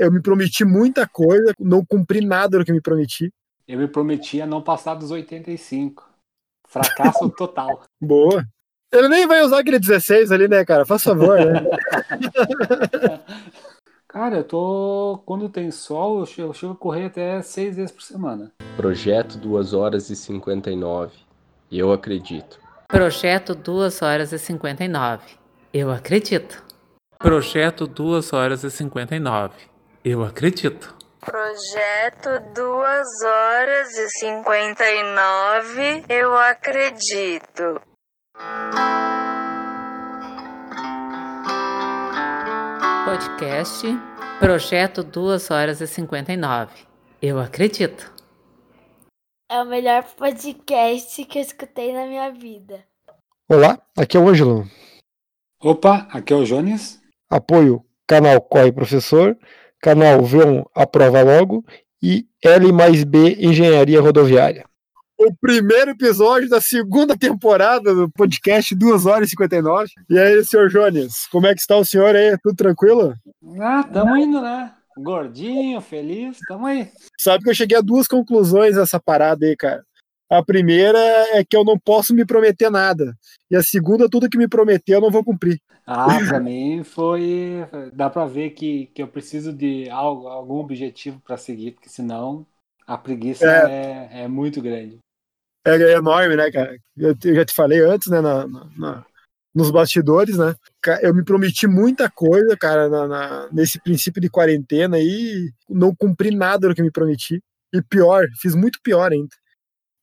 Eu me prometi muita coisa, não cumpri nada do que me prometi. Eu me prometi a não passar dos 85. Fracasso total. Boa. Ele nem vai usar aquele 16 ali, né, cara? Faz favor, né? cara, eu tô. Quando tem sol, eu chego, eu chego a correr até seis vezes por semana. Projeto 2 horas e 59. Eu acredito. Projeto 2 horas e 59. Eu acredito. Projeto 2 horas e 59. Eu acredito. Projeto 2 horas e 59. Eu acredito. Podcast Projeto 2 horas e 59. Eu acredito. É o melhor podcast que eu escutei na minha vida. Olá, aqui é o Ângelo. Opa, aqui é o Jones. Apoio canal Corre Professor, canal V1 Aprova Logo e L mais B Engenharia Rodoviária. O primeiro episódio da segunda temporada do podcast 2 horas e 59. E aí, senhor Jones, como é que está o senhor aí? Tudo tranquilo? Ah, tamo indo, né? Gordinho, feliz, tamo aí. Sabe que eu cheguei a duas conclusões nessa parada aí, cara. A primeira é que eu não posso me prometer nada. E a segunda, tudo que me prometer eu não vou cumprir. Ah, pra mim foi. Dá pra ver que, que eu preciso de algo, algum objetivo para seguir, porque senão a preguiça é, é, é muito grande. É, é, enorme, né, cara? Eu, eu, já te falei antes, né, na, na, nos bastidores, né? Eu me prometi muita coisa, cara, na, na, nesse princípio de quarentena e não cumpri nada do que me prometi. E pior, fiz muito pior ainda.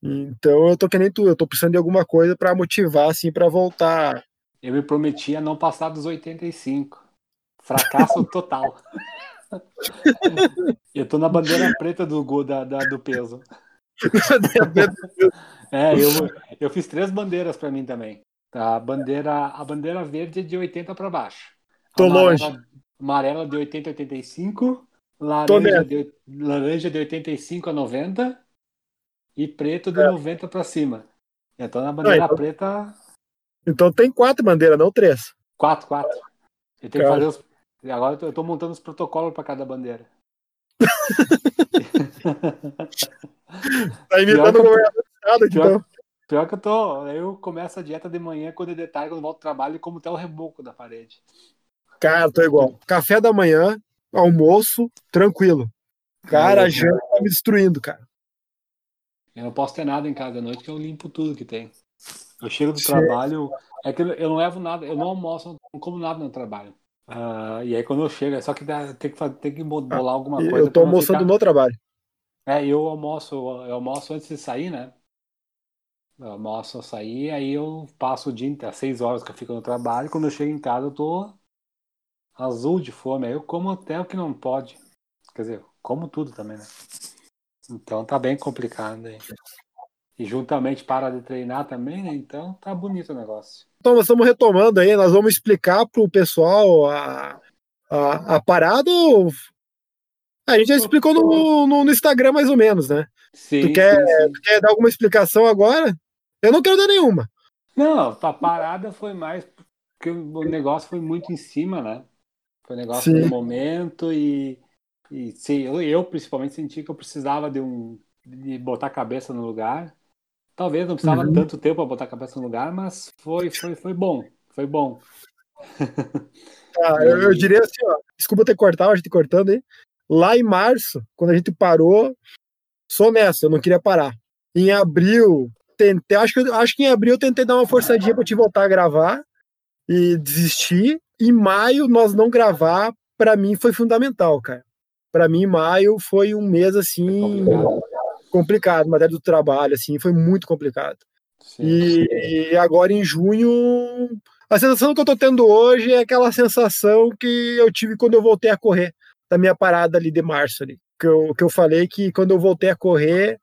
Então eu tô que nem tu, eu tô precisando de alguma coisa para motivar, assim, para voltar. Eu me prometi a não passar dos 85. Fracasso total. eu tô na bandeira preta do gol da, da, do peso. é, eu, eu fiz três bandeiras para mim também. A bandeira, a bandeira verde é de 80 para baixo. Tô amarela, longe. Amarela de 80 a 85. Laranja de, laranja de 85 a 90 e preto de é. 90 para cima. Então na bandeira então... preta. Então tem quatro bandeiras, não três. Quatro, quatro. Eu tenho que fazer os... Agora eu tô montando os protocolos para cada bandeira. tá imitando o governador do estado, pior, então. Pior que eu tô. Eu começo a dieta de manhã, quando é de tarde, quando volto ao trabalho, como até o reboco da parede. Cara, tô igual. Café da manhã, almoço, tranquilo. Cara, a janta tá me destruindo, cara. Eu não posso ter nada em casa à noite que eu limpo tudo que tem. Eu chego do Sim. trabalho, é que eu não levo nada, eu não almoço, não como nada no trabalho. Uh, e aí quando eu chego, é só que dá, tem que fazer, tem que bolar ah, alguma coisa. Eu tô almoçando ficar... no trabalho. É, eu almoço, eu almoço antes de sair, né? Eu almoço a sair, aí eu passo o dia inteiro, às seis horas que eu fico no trabalho, quando eu chego em casa eu tô azul de fome, aí eu como até o que não pode. Quer dizer, como tudo também, né? Então tá bem complicado aí. E juntamente para de treinar também, né? Então tá bonito o negócio. Então nós estamos retomando aí, nós vamos explicar pro pessoal a, a, a parada. A gente já explicou no, no, no, Instagram mais ou menos, né? Sim, tu, quer, sim, sim. tu quer dar alguma explicação agora? Eu não quero dar nenhuma. Não, a parada foi mais porque o negócio foi muito em cima, né? Foi um negócio sim. do momento e e sim, eu, eu principalmente senti que eu precisava de um de botar a cabeça no lugar. Talvez não precisava uhum. tanto tempo para botar a cabeça no lugar, mas foi foi foi bom, foi bom. Ah, eu, eu, diria assim, ó, desculpa ter cortado, a gente cortando aí. Lá em março, quando a gente parou, sou honesto, eu não queria parar. Em abril, tentei, acho que acho que em abril eu tentei dar uma forçadinha para te voltar a gravar e desistir. Em maio nós não gravar, para mim foi fundamental, cara para mim, maio foi um mês assim complicado, complicado matéria do trabalho, assim, foi muito complicado. Sim, e, sim. agora em junho, a sensação que eu tô tendo hoje é aquela sensação que eu tive quando eu voltei a correr, da minha parada ali de março ali. Que eu, que eu falei que quando eu voltei a correr,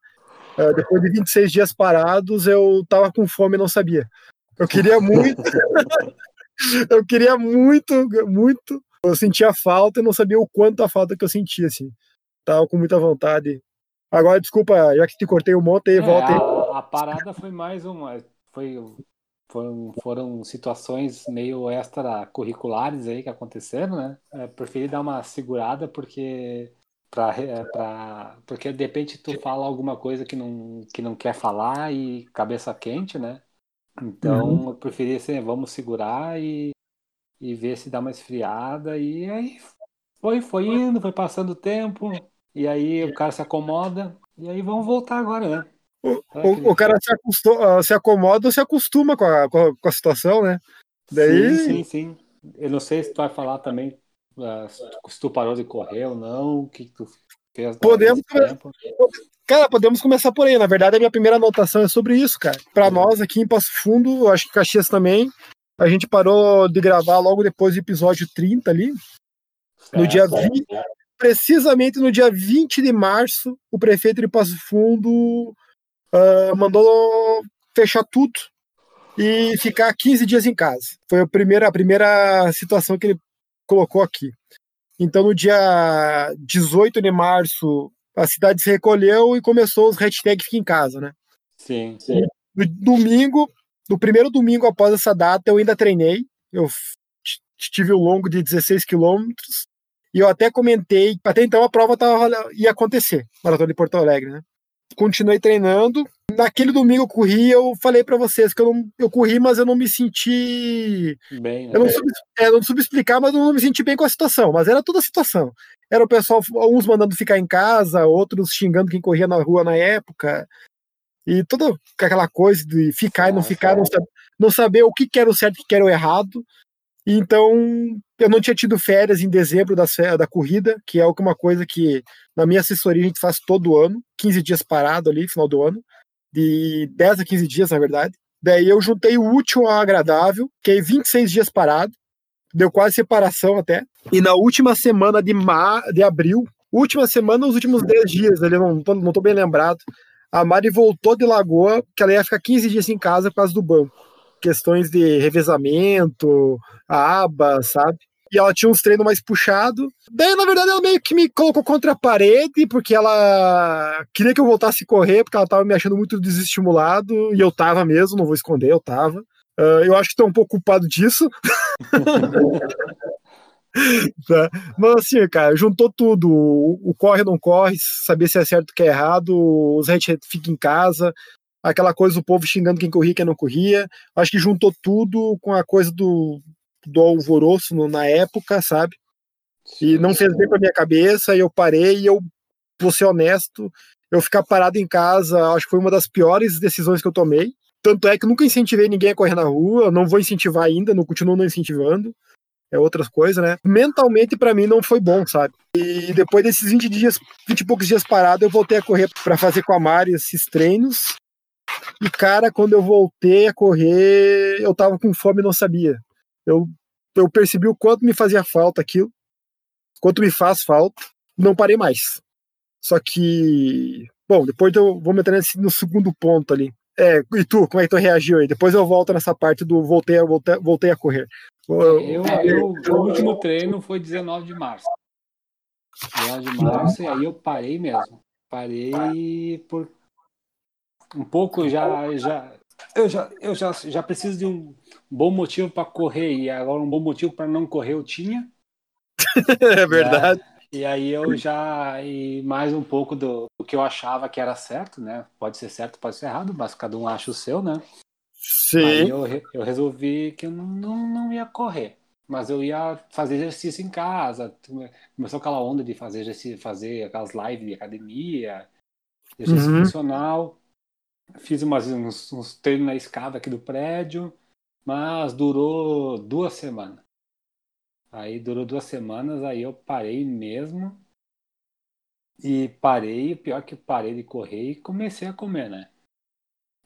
uh, depois de 26 dias parados, eu tava com fome e não sabia. Eu queria muito. eu queria muito, muito eu sentia falta e não sabia o quanto a falta que eu sentia, assim. Tava com muita vontade. Agora, desculpa, já que te cortei um monte aí, é, volta aí. A, a, parada foi mais uma. Foi foram, foram situações meio extracurriculares aí que aconteceram, né? É, preferi dar uma segurada porque pra, é, pra, porque de repente tu fala alguma coisa que não, que não quer falar e cabeça quente, né? Então Uhum. eu preferi assim, vamos segurar e, e ver se dá uma esfriada e aí foi, foi indo, foi passando o tempo e aí o cara se acomoda e aí vamos voltar agora, né? O, Ah, o, o cara se, acostuma, se acomoda ou se acostuma com a, com a, situação, né? Daí, Sim, sim, sim. Eu não sei se tu vai falar também ah, se tu- parou de correr ou não, o que tu fez Podemos cara, podemos começar por aí. Na verdade, a minha primeira anotação é sobre isso, cara. Pra nós aqui em Passo Fundo, acho que Caxias também, a gente parou de gravar logo depois do episódio 30 ali. No dia Certo. 20, precisamente no dia 20 de março, o prefeito de Passo Fundo ah, mandou fechar tudo e ficar 15 dias em casa. Foi a primeira, a primeira situação que ele colocou aqui. Então, no dia 18 de março, a cidade se recolheu e começou os hashtags Fica em Casa, né? Sim, sim. No domingo, no primeiro domingo após essa data, eu ainda treinei. Eu tive o longo de 16 quilômetros e eu até comentei, até então a prova tava, ia acontecer, Maratona de Porto Alegre, né? Continuei treinando. Naquele domingo eu corri, eu falei pra vocês que eu, não, eu corri, mas eu não me senti Bem, né? eu não soube, é, não soube explicar, mas eu não me senti bem com a situação. Mas era toda a situação. Era o pessoal, uns mandando ficar em casa, outros xingando quem corria na rua na época. E toda aquela coisa de ficar e não Nossa, ficar, não, é. não saber o que era o certo e o que era o errado. Então, eu não tinha tido férias em dezembro da, da corrida, que é uma coisa que na minha assessoria a gente faz todo ano, 15 dias parado ali, final do ano, de 10 a 15 dias, na verdade. Daí eu juntei o útil ao agradável, fiquei 26 dias parado, deu quase separação até. E na última semana de, ma de abril, última semana, os últimos 10 dias, ali, não tô, não bem lembrado, a Mari voltou de Lagoa, que ela ia ficar 15 dias em casa por causa do banco. Questões de revezamento, aba, sabe? E ela tinha uns treinos mais puxados. Daí, na verdade, ela meio que me colocou contra a parede, porque ela queria que eu voltasse a correr, porque ela tava me achando muito desestimulado, e eu tava mesmo, não vou esconder, eu tava. Ah, eu acho que tô um pouco culpado disso. Tá? Mas assim, cara, juntou tudo. O, o corre não corre, saber se é certo ou que é errado, os haters fica em casa, aquela coisa do povo xingando quem corria e quem não corria. Acho que juntou tudo com a coisa do, do alvoroço no- na época, sabe? E não fez bem pra minha cabeça, e eu parei, e eu vou ser honesto, eu ficar parado em casa, acho que foi uma das piores decisões que eu tomei. Tanto é que eu nunca incentivei ninguém a correr na rua, não vou incentivar ainda, não continuo não incentivando. É outras coisas, né? Mentalmente, pra mim, não foi bom, sabe? E depois desses 20 dias, 20 e poucos dias parado, eu voltei a correr pra fazer com a Mari esses treinos. E, cara, quando eu voltei a correr, eu tava com fome e não sabia. Eu, eu percebi o quanto me fazia falta aquilo, quanto me faz falta, não parei mais. Só que, bom, depois eu vou meter nesse, no segundo ponto ali. É, e tu, como é que tu reagiu aí? Depois eu volto nessa parte do voltei, a- voltei, voltei a correr. Eu, eu, o último treino foi 19 de março. 19 de março, e aí eu parei mesmo. Parei por um pouco já. já eu já, eu já, já preciso de um bom motivo para correr, e agora um bom motivo para não correr eu tinha. é verdade. E aí eu já. E mais um pouco do, do que eu achava que era certo, né? Pode ser certo, pode ser errado, mas cada um acha o seu, né? Aí Sim. eu, re- eu resolvi que eu não, não, não ia correr, mas eu ia fazer exercício em casa. Começou aquela onda de fazer exercício, fazer aquelas lives de academia, exercício Uhum. funcional. Fiz umas, uns, uns treinos na escada aqui do prédio, mas durou duas semanas. Aí durou duas semanas, aí eu parei mesmo. E parei, pior é que parei de correr e comecei a comer, né?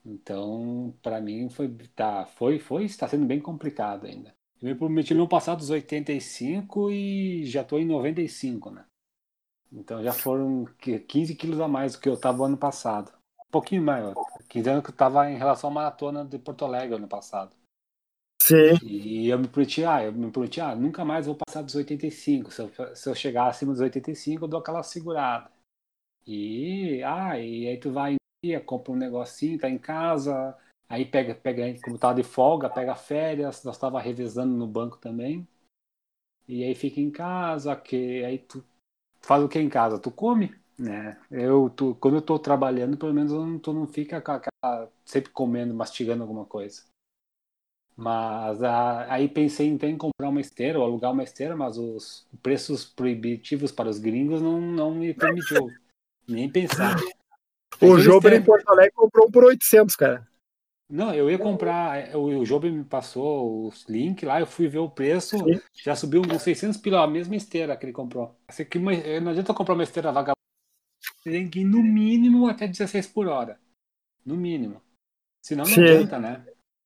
Então, para mim foi tá, foi foi está sendo bem complicado ainda. Eu me prometi não passar dos 85 e já tô em 95, né? Então já foram que- 15 quilos a mais do que eu tava ano passado. Um pouquinho mais, 15 anos que eu tava em relação à maratona de Porto Alegre ano passado. Sim. E eu me prometi, ah, eu me prometi, ah, nunca mais vou passar dos 85. Se eu, se eu chegar acima dos 85, eu dou aquela segurada. E, ah, e aí tu vai em dia, compra um negocinho, tá em casa, Aí pega, pega, como tava de folga, pega férias, nós tava revezando no banco também. E aí fica em casa, que aí tu faz o que em casa? Tu come, né? Eu, tu, quando eu tô trabalhando, pelo menos eu não, tu não fica com aquela- sempre comendo, mastigando alguma coisa. Mas ah, aí pensei então em comprar uma esteira ou alugar uma esteira, mas os preços proibitivos para os gringos não, não me permitiu nem pensar. O esteira- em Porto Alegre comprou um por 800, cara. Não, eu ia comprar, o, o Job me passou os link lá, eu fui ver o preço, Sim. já subiu uns 600 pila, a mesma esteira que ele comprou. Assim, que uma- não adianta comprar uma esteira vagabunda, tem que ir no mínimo até 16 por hora. No mínimo. Senão não Sim. adianta, né?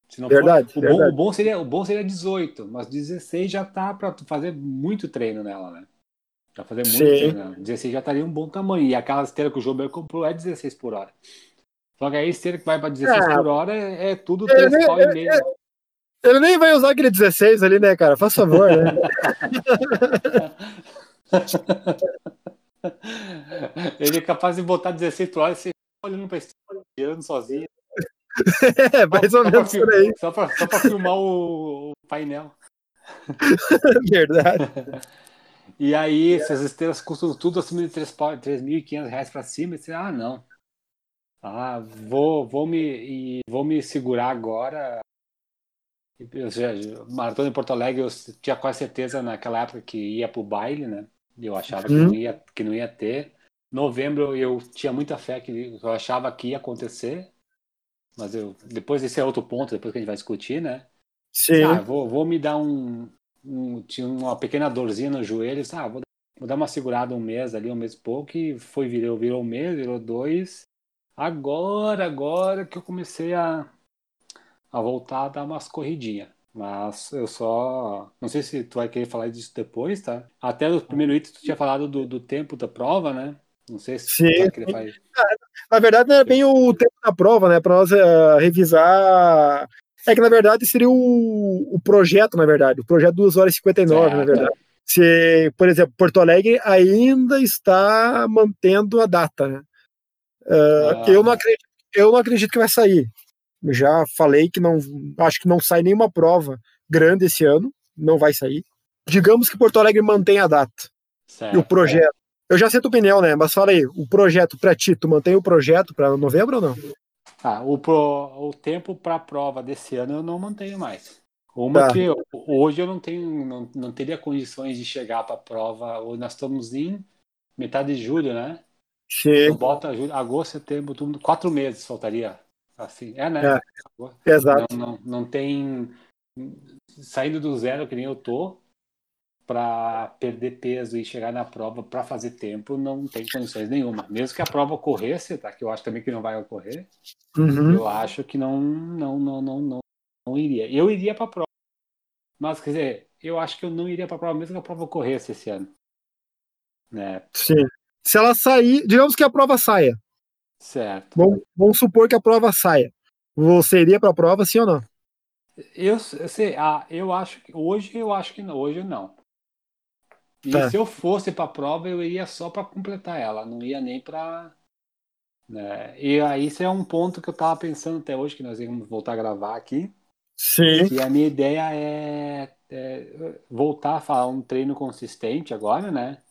Se Verdade, for, o, bom, verdade. o, bom seria, o bom seria 18, mas 16 já tá pra tu fazer muito treino nela, né? Pra fazer muito Sim. treino nela. 16 já estaria um bom tamanho. E aquela esteira que o Jober comprou é 16 por hora. Só que aí a esteira que vai pra 16 Ah. por hora é, é tudo É, 3 né, pau e meio. Ele nem vai usar aquele 16 ali, né, cara? Faz favor, né? Ele é capaz de botar 16 por hora e você olhando pra estrela, tirando sozinho. É, mais ou menos por aí. Só pra, só pra filmar o, o painel. Verdade. E aí, essas estrelas custam tudo acima de 3 pau- 3.500 reais pra cima. E você, ah, não. Ah, vou, vou, me, e vou me segurar agora. Eu já, maratona em Porto Alegre, eu tinha quase certeza naquela época que ia pro baile, né? Eu achava que, Hum. não ia, que não ia ter. Novembro eu tinha muita fé que eu achava que ia acontecer. Mas eu, depois esse é outro ponto, depois que a gente vai discutir, né? Sim. Ah, vou, vou me dar um, um- Tinha uma pequena dorzinha no joelho. Ah, vou, vou dar uma segurada um mês ali, um mês e pouco. E foi, virou, virou um mês, virou dois. Agora, agora que eu comecei a, a voltar a dar umas corridinhas. Mas eu só. Não sei se tu vai querer falar disso depois, tá? Até no primeiro item tu tinha falado do, do tempo da prova, né? Não sei se Sim, tu vai querer falar. Na verdade, não é bem o tempo da prova, né? Para nós eh, revisar. É que, na verdade, seria o, o projeto, na verdade. O projeto 2 horas e 59, na Certo. verdade. Se, por exemplo, Porto Alegre ainda está mantendo a data, né? Ah, Ah. eu, não acredito, eu não acredito que vai sair. Já falei que não. Acho que não sai nenhuma prova grande esse ano. Não vai sair. Digamos que Porto Alegre mantém a data e o Certo. projeto. Eu já sei a tua opinião, né? Mas fala aí, o projeto pra ti, tu mantém o projeto pra novembro ou não? Ah, o, pro, o tempo para a prova desse ano eu não mantenho mais. Uma Tá. que eu- hoje eu não tenho, não, não teria condições de chegar para a prova. Hoje nós estamos em metade de julho, né? Sim, Bota julho, agosto, setembro, tudo, quatro meses faltaria. Assim, é, né? É. exato. Não, não, não tem saindo do zero que nem eu tô para perder peso e chegar na prova para fazer tempo não tem condições nenhuma. Mesmo que a prova ocorresse, tá? Que eu acho também que não vai ocorrer. Uhum. Eu acho que não, não, não, não, não, não iria. Eu iria para a prova, mas quer dizer, eu acho que eu não iria para a prova mesmo que a prova ocorresse esse ano, né? Sim. Se ela sair, digamos que a prova saia. Certo. Vamos, vamos supor que a prova saia. Você iria pra prova, sim ou não? Eu, sei, ah, eu acho que hoje eu acho que não, hoje não. E Tá. se eu fosse para a prova, eu iria só para completar ela, não ia nem para né? E aí isso é um ponto que eu tava pensando até hoje que nós íamos voltar a gravar aqui. Sim. E a minha ideia é, é voltar a falar um treino consistente agora, né?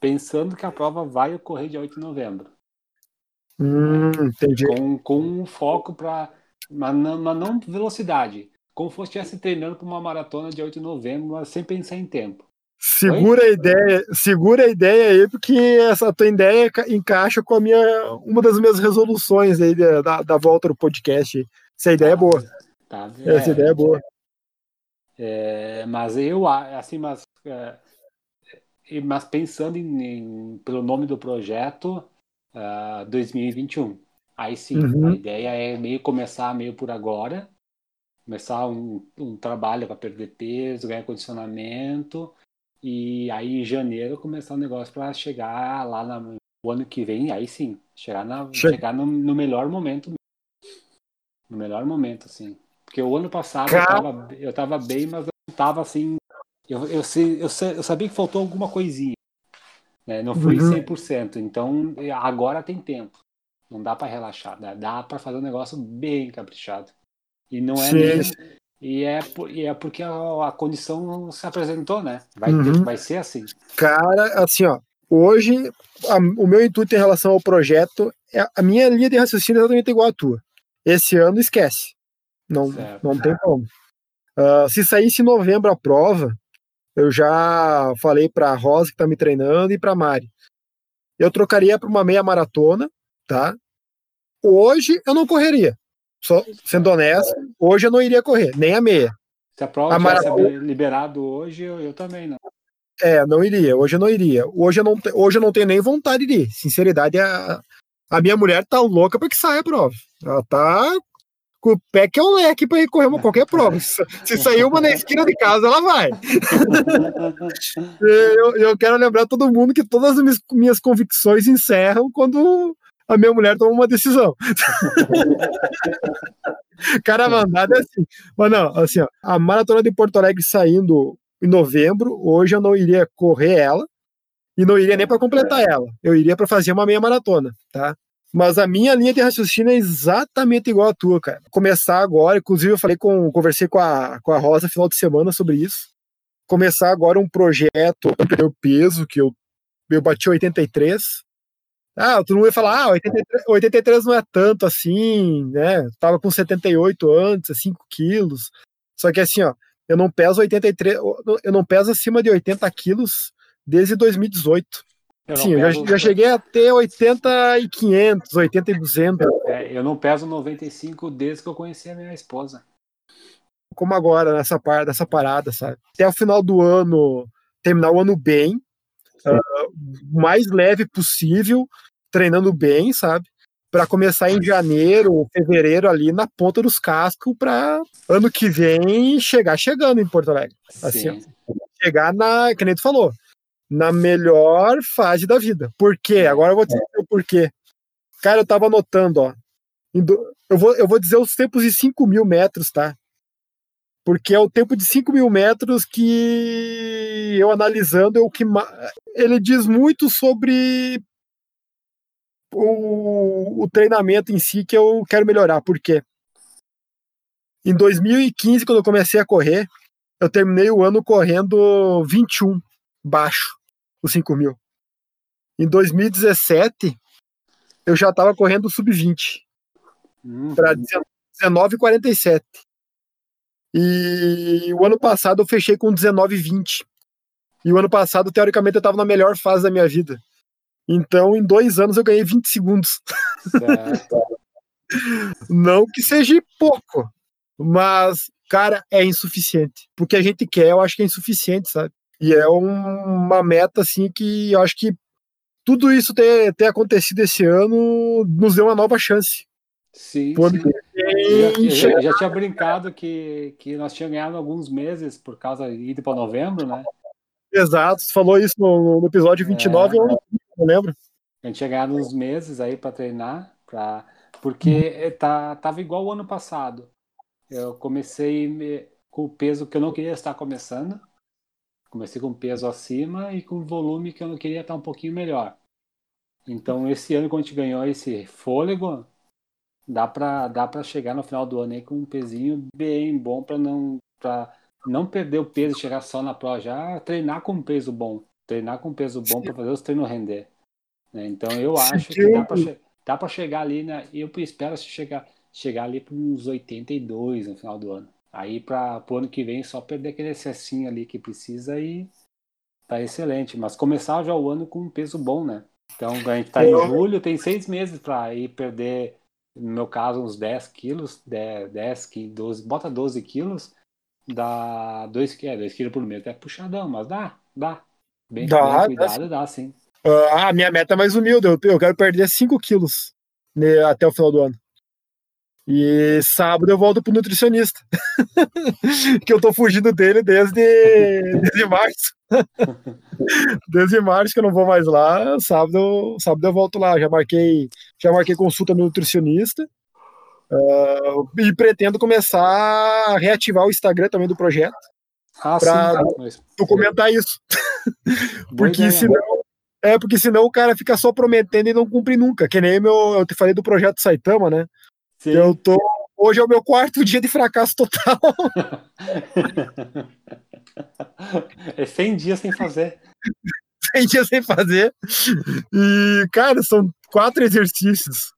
Pensando que a prova vai ocorrer dia 8 de novembro. Hum, entendi. Com, com um foco para. Mas não, mas não velocidade. Como se fosse estivesse treinando para uma maratona dia 8 de novembro, mas sem pensar em tempo. Segura a ideia, segura a ideia aí, porque essa tua ideia ca- encaixa com a minha, uma das minhas resoluções aí da, da, volta do podcast. Essa ideia é boa. Tá? Essa É, ideia é boa. é, mas eu, assim, mas, é, mas pensando em, em- pelo nome do projeto, ah, 2021. Aí sim, Uhum. a ideia é meio começar meio por agora, começar um, um trabalho para perder peso, ganhar condicionamento, e aí em janeiro começar um negócio para chegar lá na- no ano que vem, aí sim, chegar, na, Che- chegar no, no melhor momento. No melhor momento, assim. Porque o ano passado eu Cara- tava, eu tava bem, mas eu não tava assim. Eu, eu, eu, sei- eu sabia que faltou alguma coisinha. Né? Não fui Uhum. 100%. Então agora tem tempo. Não dá para relaxar. Dá, dá para fazer um negócio bem caprichado. E não é nem- e é, e é porque a, a condição se apresentou, né? Vai, ter- Uhum. vai ser assim. Cara, assim, ó, hoje a- o meu intuito em relação ao projeto, é, a minha linha de raciocínio é exatamente igual à tua. Esse ano esquece. Não, Certo. não tem como. Ah, se saísse em novembro a prova, eu já falei pra Rosa que tá me treinando e pra Mari. Eu trocaria para uma meia maratona, tá? Hoje eu não correria. Só sendo honesto, hoje eu não iria correr, nem a meia. Se a prova A maratona- liberado hoje, eu, eu também não. É, não iria. Hoje eu não iria. Hoje eu não, hoje eu não tenho nem vontade de ir. Sinceridade, a, a minha mulher tá louca pra que saia a prova. Ela tá com o pé que é um leque pra ir correr qualquer prova. Se, sair uma na esquina de casa, ela vai. Eu, eu quero lembrar todo mundo que todas as minhas, minhas convicções encerram quando a minha mulher toma uma decisão. Cara, mandada é assim. Mas não, assim, ó, a maratona de Porto Alegre saindo em novembro, hoje eu não iria correr ela e não iria nem para completar ela. Eu iria para fazer uma meia maratona, tá? Mas a minha linha de raciocínio é exatamente igual à tua, cara. Começar agora, inclusive eu falei com, conversei com a, com a Rosa final de semana sobre isso. Começar agora um projeto, meu peso, que eu, eu bati 83. Ah, todo mundo vai falar, ah, 83, 83 não é tanto assim, né? Tava com 78 antes, 5 quilos. Só que assim, ó, eu não peso 83, eu não peso acima de 80 quilos desde 2018. Eu Sim, eu já, já cheguei a ter 80 e 500, 80 e 200, é, eu não peso 95 desde que eu conheci a minha esposa. como agora, nessa, par, nessa parada, sabe? Até o final do ano, terminar o ano bem, o mais leve possível, treinando bem, sabe? Para começar em janeiro, fevereiro ali na ponta dos cascos para ano que vem chegar chegando em Porto Alegre. Assim, Sim. chegar na, que nem tu falou, na melhor fase da vida. Por quê? Agora eu vou dizer o porquê. Cara, eu tava anotando, ó. Eu vou, eu vou dizer os tempos de 5 mil metros, tá? Porque é o tempo de 5 mil metros que eu analisando é o que ele diz muito sobre o, o treinamento em si que eu quero melhorar. Por quê? Em 2015, quando eu comecei a correr, eu terminei o ano correndo 21 baixo, os 5 mil. Em 2017, eu já estava correndo sub-20 Hum, para 19,47. E o ano passado eu fechei com 19,20. E o ano passado, teoricamente, eu estava na melhor fase da minha vida. Então, em dois anos, eu ganhei 20 segundos. Não que seja pouco, mas, cara, é insuficiente. Porque a gente quer, eu acho que é insuficiente, sabe? E é um- uma meta, assim, que eu acho que tudo isso ter, ter acontecido esse ano nos deu uma nova chance. Sim, sim. Eu já, eu já tinha brincado que, que nós tínhamos ganhado alguns meses por causa de ir para novembro, né? Exato, você falou isso no, no episódio 29, eu não- lembro. A gente tinha ganhado uns meses aí para treinar, pra... porque tá, tava igual o ano passado. Eu comecei me- com o peso que eu não queria estar começando. Comecei com peso acima e com volume que eu não queria estar um pouquinho melhor. Então, esse ano, quando a gente ganhou esse fôlego, dá para dá chegar no final do ano aí com um pezinho bem bom para não não perder o peso e chegar só na prova já treinar com peso bom treinar com peso bom para fazer os treinos render né? então eu acho que dá para dá para chegar ali né eu espero chegar chegar ali para uns 82 no final do ano aí para o ano que vem só perder aquele excessinho ali que precisa e tá excelente mas começar já o ano com um peso bom né então a gente tá em julho tem seis meses para ir perder no meu caso, uns 10 quilos, 10, 10 15, 12, bota 12 quilos, dá 2 quilos, 2 quilos por mês. É puxadão, mas dá, dá. Bem, Dá, bem dá cuidado, dá sim. Ah, a minha meta é mais humilde, eu, eu quero perder 5 quilos né, até o final do ano. E sábado eu volto pro nutricionista. que eu tô fugindo dele desde, desde março. desde março que eu não vou mais lá. Sábado, eu- sábado eu volto lá. Já marquei, já marquei consulta no nutricionista. Ah, e pretendo começar a reativar o Instagram também do projeto. Ah, Pra- sim. Tu comentar isso. Porque ideia. senão. É, porque senão o cara fica só prometendo e não cumpre nunca. Que nem meu, eu te falei do projeto Saitama, né? Sim, Eu tô Hoje é o meu quarto dia de fracasso total. É 100 dias sem fazer. 100 dias sem fazer. E, cara, são quatro exercícios.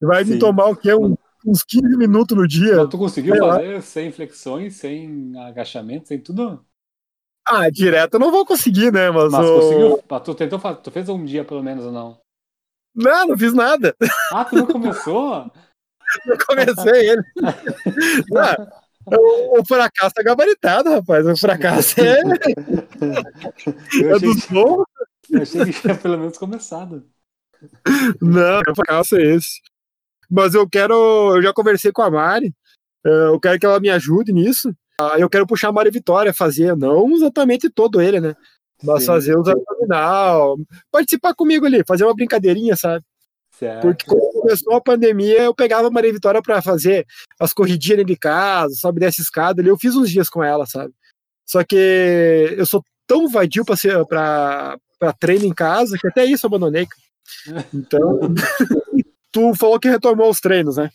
Vai me Sim. tomar o quê? Um- uns 15 minutos no dia. Mas tu conseguiu sei lá. fazer sem flexões, sem agachamento, sem tudo? Ah, direto eu não vou conseguir, né? Mas, Mas o- conseguiu? Mas Tu tentou fazer, tu fez um dia pelo menos ou não? Não, não fiz nada. Ah, tu não começou? Eu comecei ele. Ah, o, o fracasso é gabaritado, rapaz. O fracasso é, Eu é dos bons. eu achei que tinha pelo menos começado. Não, o fracasso é esse. Mas eu quero. Eu já conversei com a Mari. eh, Eu quero que ela me ajude nisso. Ah, Eu quero puxar a Mari Vitória a fazer, não exatamente todo ele, né? Mas Sim. fazer os abdominal, participar comigo ali, fazer uma brincadeirinha, sabe? Certo. Porque quando começou a pandemia, eu pegava a Maria Vitória pra fazer as corridinhas dentro de casa, sobe e desce escada ali. Eu fiz uns dias com ela, sabe? Só que eu sou tão vadio pra, ser, pra, pra treino em casa que até isso eu abandonei. Então, tu falou que retomou os treinos, né?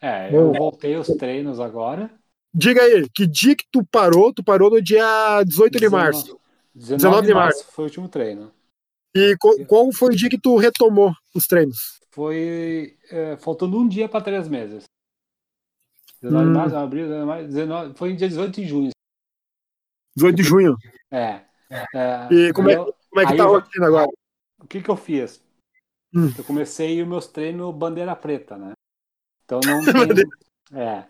É, eu voltei os treinos agora. Diga aí, que dia que tu parou? Tu parou no dia 18 de março. 19 de março foi o último treino. E co- qual foi o dia que tu retomou os treinos? Foi. é, faltando um dia para três meses. 19 Hum. de março, abril, 19, 19, foi dia 18 de junho. 18 de junho. É. é, E como é- eu- Como é que tá a rotina agora? o que, que eu fiz? Hum. Eu comecei os meus treinos bandeira preta, né? Então não tem. é.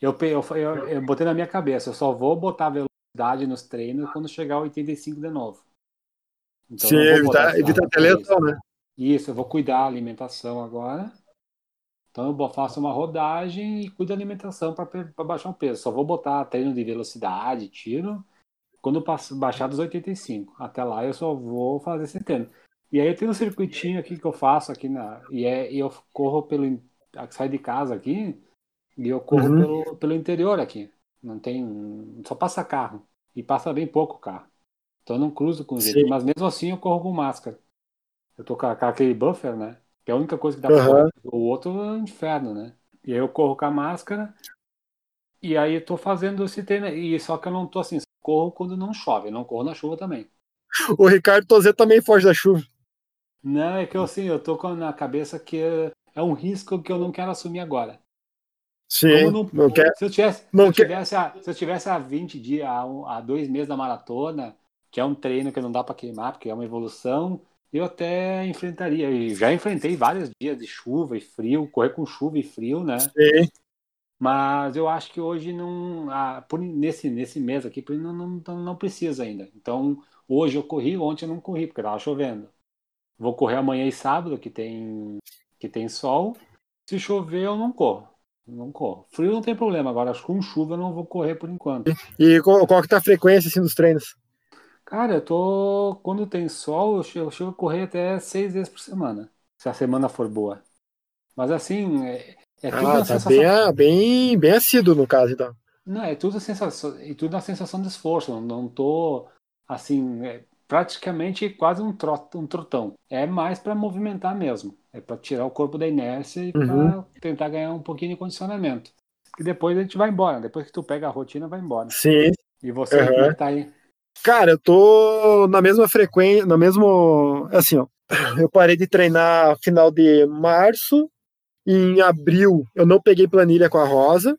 Eu, eu, eu, eu botei na minha cabeça, eu só vou botar velocidade nos treinos quando chegar a 85 de novo. Então, Sim, evitar, evitar até lesão, né? Isso, eu vou cuidar da alimentação agora. Então eu faço uma rodagem e cuido da alimentação para baixar o peso. Só vou botar treino de velocidade, tiro, quando eu passo- baixar dos 85. Até lá eu só vou fazer esse treino. E aí eu tenho um circuitinho aqui que eu faço aqui na. E, é, e eu corro pelo. Saio de casa aqui e eu corro Uhum. pelo, pelo interior aqui. Não tem. Só passa carro. E passa bem pouco carro. Então eu não cruzo com jeito. Sim. Mas mesmo assim eu corro com máscara. Eu tô com a- aquele buffer, né? Que é a única coisa que dá pra Aham. correr. O outro é um inferno, né? E aí eu corro com a máscara. E aí eu tô fazendo esse treino. E só que eu não tô assim, corro quando não chove. Eu não corro na chuva também. O Ricardo Tozé também foge da chuva. Não, é que eu assim, eu tô com na cabeça que é, é um risco que eu não quero assumir agora. Sim, Como não- não quer. Se eu tivesse, Não se eu quer- tivesse, a, se eu tivesse há 20 dias, há, um- há dois meses da maratona, que é um treino que não dá para queimar, porque é uma evolução, eu até enfrentaria. E já enfrentei vários dias de chuva e frio, correr com chuva e frio, né? Sim. Mas eu acho que hoje não. ah, por, nesse, nesse mês aqui, não, não, não, precisa ainda. Então, hoje eu corri, ontem eu não corri, porque tava chovendo. Vou correr amanhã e sábado, que tem, que tem sol. Se chover, eu não corro. Não corro. Frio não tem problema. Agora, com chuva, eu não vou correr por enquanto. E qual, qual que tá a frequência assim, dos treinos? Cara, eu tô. Quando tem sol, eu chego, eu chego a correr até seis vezes por semana. Se a semana for boa. Mas assim, é, é tudo Ah, tá sensação. bem, ah, bem, bem assíduo no caso, então. Não, é tudo a sensação, e tudo a sensação de esforço. Não, não tô assim, é praticamente quase um, trot, um trotão. É mais para movimentar mesmo. É para tirar o corpo da inércia e Uhum. para tentar ganhar um pouquinho de condicionamento. E depois a gente vai embora. Depois que tu pega a rotina, vai embora. Sim. E você Uhum. é tá aí? Cara, eu tô na mesma frequência, na mesmo. Assim, ó. Eu parei de treinar final de março. Em abril, eu não peguei planilha com a Rosa.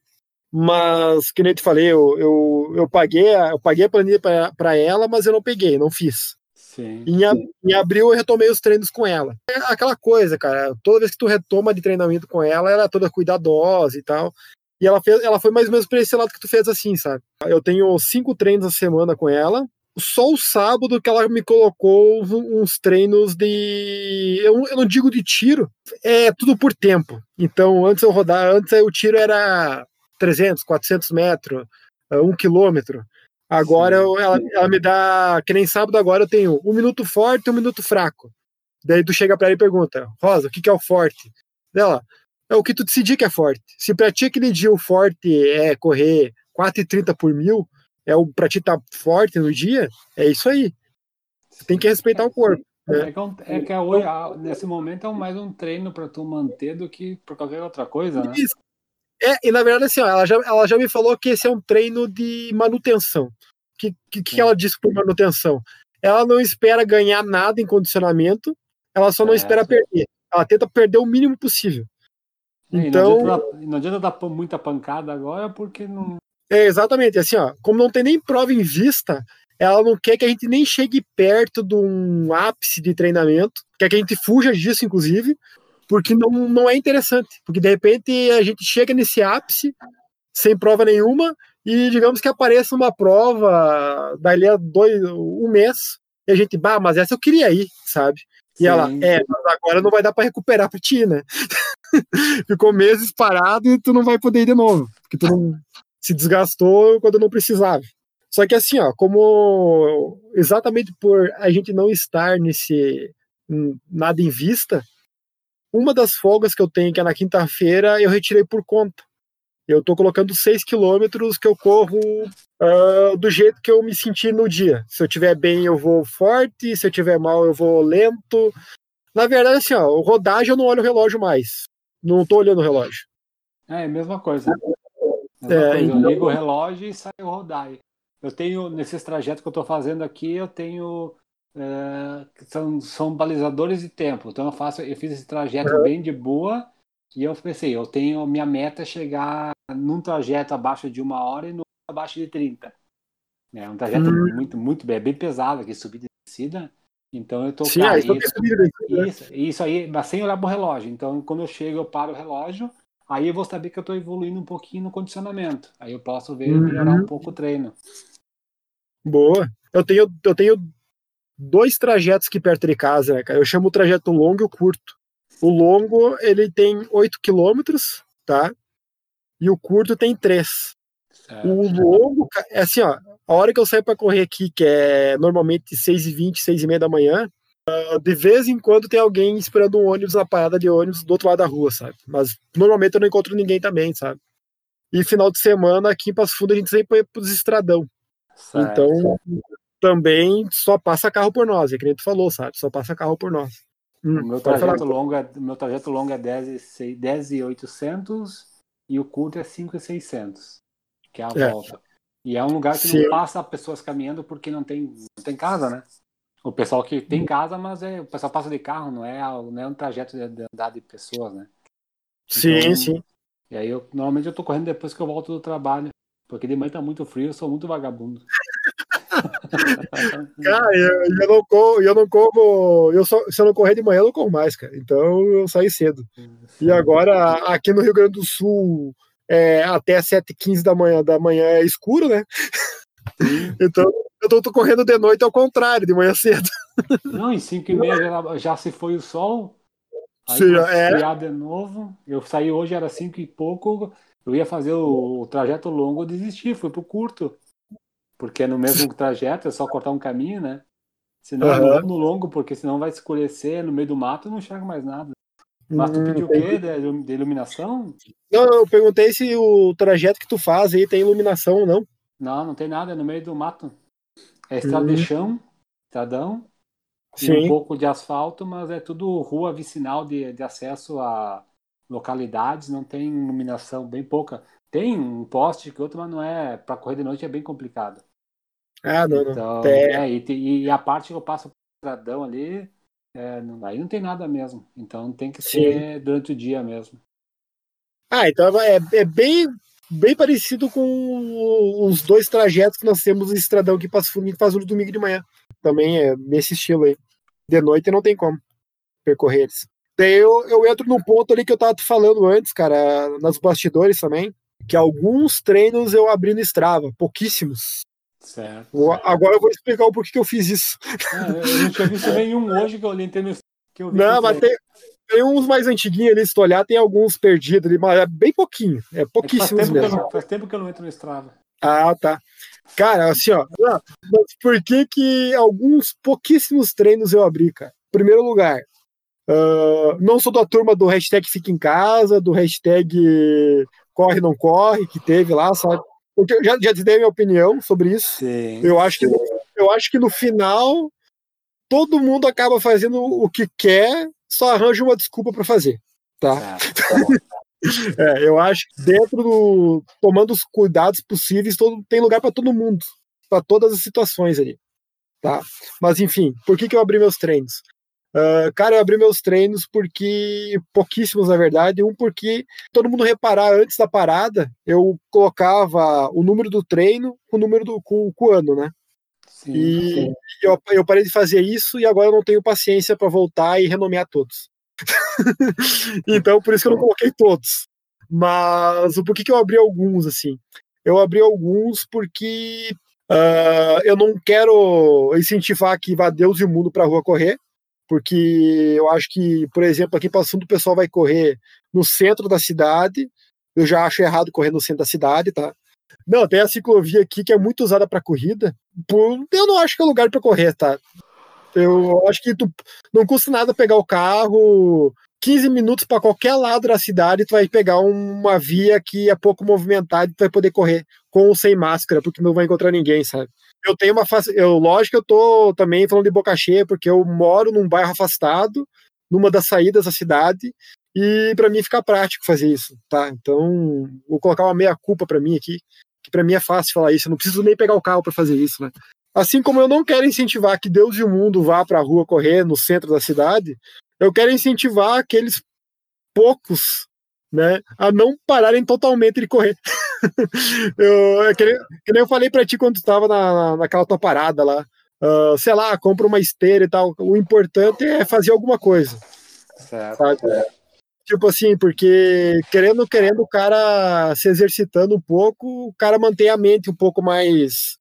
Mas, que nem eu te falei, eu, eu, eu, paguei, a, eu paguei a planilha para ela, mas eu não peguei, não fiz. Sim. Em, ab- em abril eu retomei os treinos com ela. É aquela coisa, cara. Toda vez que tu retoma de treinamento com ela, ela é toda cuidadosa e tal. E ela, fez, ela foi mais ou menos pra esse lado que tu fez assim, sabe? Eu tenho cinco treinos a semana com ela. Só o sábado que ela me colocou uns treinos de. Eu, eu não digo de tiro, é tudo por tempo. Então, antes eu rodar, antes o tiro era 300, 400 metros, uh, um quilômetro. Agora eu- ela, ela me dá, que nem sábado agora eu tenho um minuto forte e um minuto fraco. Daí tu chega pra ela e pergunta, Rosa, o que, que é o forte? Dela, é o que tu decidir que é forte. Se pra ti aquele dia o forte é correr 4,30 por mil, é o pra ti tá forte no dia, é isso aí. Você tem que respeitar o corpo. É que, é um- é que hoje, a- nesse momento é mais um treino para tu manter do que por qualquer outra coisa, né? Isso. É, e na verdade, assim, ó, ela, já, ela já me falou que esse é um treino de manutenção. O que, que, que ela disse por manutenção? Ela não espera ganhar nada em condicionamento, ela só não É, espera perder. Ela tenta perder o mínimo possível. Então, não, adianta dar, não adianta dar muita pancada agora, porque não. é exatamente assim, ó. Como não tem nem prova em vista, ela não quer que a gente nem chegue perto de um ápice de treinamento, quer que a gente fuja disso, inclusive, porque não, não é interessante. Porque de repente a gente chega nesse ápice sem prova nenhuma e digamos que apareça uma prova dali a dois, um mês e a gente, bah, mas essa eu queria ir, sabe? E ela, é, mas agora não vai dar para recuperar para ti, né? Ficou meses parado e tu não vai poder ir de novo, porque tu não se desgastou quando não precisava. Só que assim, ó, como exatamente por a gente não estar nesse hum, nada em vista, uma das folgas que eu tenho, que é na quinta-feira, eu retirei por conta. Eu tô colocando 6 quilômetros que eu corro ah, do jeito que eu me senti no dia. Se eu tiver bem, eu vou forte, se eu tiver mal, eu vou lento. Na verdade, assim, ó, o rodagem eu não olho o relógio mais. Não tô olhando o relógio. É, mesma coisa. Mesma É, coisa. então- Eu ligo o relógio e saio rodar. Eu tenho, nesses trajetos que eu estou fazendo aqui, eu tenho. é, são, são balizadores de tempo. Então eu faço, eu fiz esse trajeto bem de boa e eu pensei, eu tenho minha meta é chegar num trajeto abaixo de uma hora e no outro abaixo de 30. É um trajeto Hum. muito, muito bem, é bem pesado aqui, subida e descida. Então eu tô Sim, cara, isso- né? isso, isso aí, mas sem olhar pro relógio. Então, quando eu chego, eu paro o relógio, aí eu vou saber que eu tô evoluindo um pouquinho no condicionamento. Aí eu posso ver Uhum. melhorar um pouco o treino. Boa. Eu tenho, eu tenho dois trajetos aqui perto de casa, né, cara? Eu chamo o trajeto longo e o curto. O longo, ele tem 8 quilômetros, tá? E o curto tem 3. certo? O longo, é assim, ó, a hora que eu saio pra correr aqui, que é normalmente 6h20, 6h30 da manhã, ah, de vez em quando tem alguém esperando um ônibus na parada de ônibus do outro lado da rua, sabe? Mas normalmente eu não encontro ninguém também, sabe? E final de semana aqui em Passo Fundo a gente sempre vai pros estradão. Certo. Então, também só passa carro por nós, é que nem tu falou, sabe? Só passa carro por nós. Hum, o meu trajeto longo é, meu trajeto longo é 10 e, sei- 10 e 800 e o curto é 5 e 600, que é a É. volta. E é um lugar que Sim. não passa pessoas caminhando porque não tem, não tem casa, né? O pessoal que Hum. tem casa, mas é, o pessoal passa de carro, não é, não é um trajeto de, de andar de pessoas, né? Sim, Então, sim. E aí eu normalmente eu tô correndo depois que eu volto do trabalho. Porque de manhã tá muito frio, eu sou muito vagabundo. Cara, eu, eu não corro, eu não corro, eu só, se eu não correr de manhã, eu não corro mais, cara. Então eu saí cedo. E agora, aqui no Rio Grande do Sul, é, até 7h15 da manhã, da manhã é escuro, né? Então eu tô, tô correndo de noite ao contrário, de manhã cedo. Não, em 5 e meia já, já se foi o sol. Aí Sim, é. de novo. Eu saí hoje, era 5 e pouco. Eu ia fazer o, o trajeto longo, eu desisti, fui pro curto. Porque é no mesmo trajeto, é só cortar um caminho, né? Senão Aham. no, no longo, porque senão vai escurecer no meio do mato, não enxergo mais nada. Mas tu Hum, pediu o quê? De, ilu- de iluminação? Não, eu perguntei se o trajeto que tu faz aí tem iluminação ou não. Não, não tem nada, é no meio do mato. É estrada Hum. de chão, estradão, e Sim. um pouco de asfalto, mas é tudo rua vicinal de, de acesso a localidades, não tem iluminação, bem pouca. Tem um poste que outro, mas não é. Para correr de noite é bem complicado. Ah, não, não. Então, É. é, e, e a parte que eu passo estradão ali, é, não- aí não tem nada mesmo. Então tem que Sim. ser durante o dia mesmo. Ah, então é, é bem, bem parecido com os dois trajetos que nós temos no Estradão que passa Fundo faz no domingo de manhã. Também é nesse estilo aí. De noite não tem como percorrer eles. Daí eu, eu entro num ponto ali que eu tava falando antes, cara, nas bastidores também, que alguns treinos eu abri no Strava, pouquíssimos. Certo. Agora eu vou explicar o porquê que eu fiz isso. Ah, eu não tinha visto nenhum hoje que eu olhei no que eu vi Não, mas tem, tem uns mais antiguinhos ali, se tu olhar, tem alguns perdidos ali, mas é bem pouquinho. É é faz, pouquíssimos tempo que eu mesmo. não, faz tempo que eu não entro no Strava. Ah, tá. Cara, assim, ó. Mas por que que alguns pouquíssimos treinos eu abri, cara? Primeiro lugar, ah, não sou da turma do hashtag fica em casa, do hashtag corre não corre, que teve lá, sabe? Eu já, já te dei minha opinião sobre isso. Sim. Eu acho que, eu acho que no final todo mundo acaba fazendo o que quer, só arranja uma desculpa pra fazer, tá? Certo. É, eu acho que dentro do. tomando os cuidados possíveis, todo, tem lugar para todo mundo, para todas as situações ali. Tá? Mas enfim, por que, que eu abri meus treinos? Uh, cara, eu abri meus treinos porque. pouquíssimos na verdade. Um, porque todo mundo reparar antes da parada, eu colocava o número do treino com o número do com, com o ano, né? Sim, E sim. eu, eu parei de fazer isso e agora eu não tenho paciência para voltar e renomear todos. então, por isso que eu não coloquei todos. Mas o porquê que eu abri alguns, assim? Eu abri alguns porque ah, eu não quero incentivar que vá Deus e o mundo para a rua correr, porque eu acho que, por exemplo, aqui passando o pessoal vai correr no centro da cidade. Eu já acho errado correr no centro da cidade, tá? Não, tem a ciclovia aqui que é muito usada para corrida. Eu não acho que é lugar para correr, tá? Eu acho que tu não custa nada pegar o carro 15 minutos para qualquer lado da cidade, tu vai pegar uma via que é pouco movimentada e tu vai poder correr com ou sem máscara, porque não vai encontrar ninguém, sabe? Eu tenho uma eu lógico que eu tô também falando de boca cheia, porque eu moro num bairro afastado, numa das saídas da cidade, e para mim fica prático fazer isso, tá? Então, vou colocar uma meia culpa para mim aqui, que para mim é fácil falar isso, eu não preciso nem pegar o carro para fazer isso, né? Assim como eu não quero incentivar que Deus e o mundo vá para a rua correr no centro da cidade, eu quero incentivar aqueles poucos, né, a não pararem totalmente de correr. eu, é que, nem, que nem eu falei para ti quando tu estava na, naquela tua parada lá, ah, sei lá, compra uma esteira e tal. O importante é fazer alguma coisa, Certo. sabe? Tipo assim, porque querendo, querendo o cara se exercitando um pouco, o cara mantém a mente um pouco mais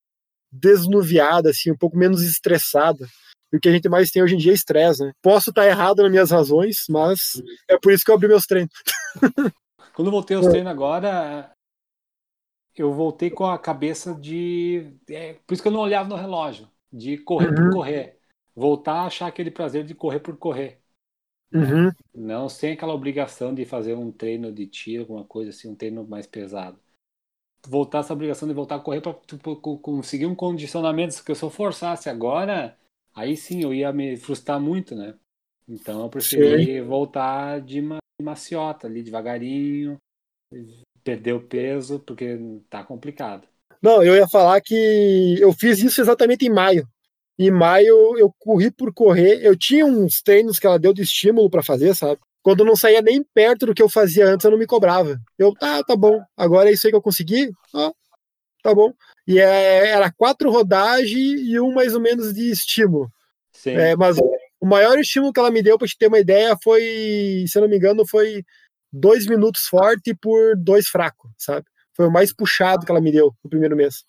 desnuviada, assim, um pouco menos estressada. E o que a gente mais tem hoje em dia é estresse, né? Posso estar errado nas minhas razões, mas é por isso que eu abri meus treinos. Quando eu voltei aos treinos agora, eu voltei com a cabeça de. é, por isso que eu não olhava no relógio, de correr por Uhum. correr. Voltar a achar aquele prazer de correr por correr. Uhum. Não sem aquela obrigação de fazer um treino de tiro, alguma coisa assim, um treino mais pesado. Voltar essa obrigação de voltar a correr para conseguir um condicionamento, se eu forçasse agora, aí sim eu ia me frustrar muito, né? Então eu preferi voltar de ma- de maciota ali, devagarinho, perder o peso, porque tá complicado. Não, eu ia falar que eu fiz isso exatamente em maio. Em maio eu corri por correr, eu tinha uns treinos que ela deu de estímulo para fazer, sabe? Quando eu não saía nem perto do que eu fazia antes, eu não me cobrava. Eu, tá, tá bom, agora é isso aí que eu consegui? Ó, tá bom. E é, era quatro rodagens e um mais ou menos de estímulo. Sim, É, mas o maior estímulo que ela me deu, para te ter uma ideia, foi, se eu não me engano, foi dois minutos forte por dois fraco, sabe? Foi o mais puxado que ela me deu no primeiro mês.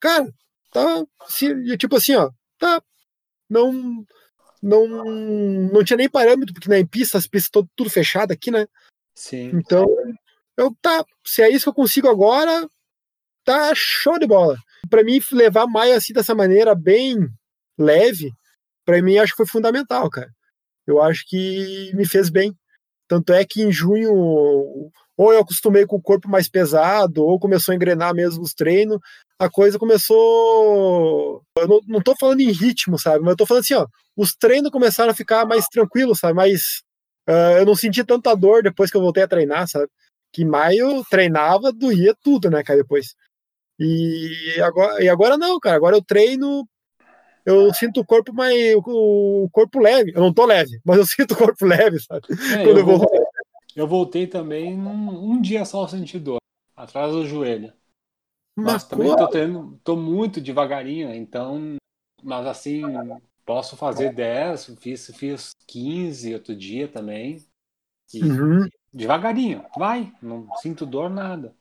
Cara, tá. se- tipo assim, ó, tá. Não. Não, não tinha nem parâmetro, porque na em pista, as pistas todo, tudo fechado aqui, né? sim. Então, eu tá. Se é isso que eu consigo agora, tá show de bola. Pra mim, levar maio assim dessa maneira bem leve, pra mim acho que foi fundamental, cara. Eu acho que me fez bem. Tanto é que em junho, ou eu acostumei com o corpo mais pesado, ou começou a engrenar mesmo os treinos, a coisa começou. Eu não, não tô falando em ritmo, sabe? Mas eu tô falando assim, ó, os treinos começaram a ficar mais tranquilos, sabe? Mais. ah, eu não senti tanta dor depois que eu voltei a treinar, sabe? Que em maio treinava, doía tudo, né, cara, depois. E agora, e agora não, cara. Agora eu treino, eu sinto o corpo mais. o corpo leve. Eu não tô leve, mas eu sinto o corpo leve, sabe? É, Quando eu, eu vou. voltei, eu voltei também num, um dia só senti dor, atrás do joelho. Mas Mas, também tô treinando, tô muito devagarinho, então, mas assim, posso fazer 10, fiz, fiz 15 outro dia também. E uhum, devagarinho, vai, não sinto dor nada.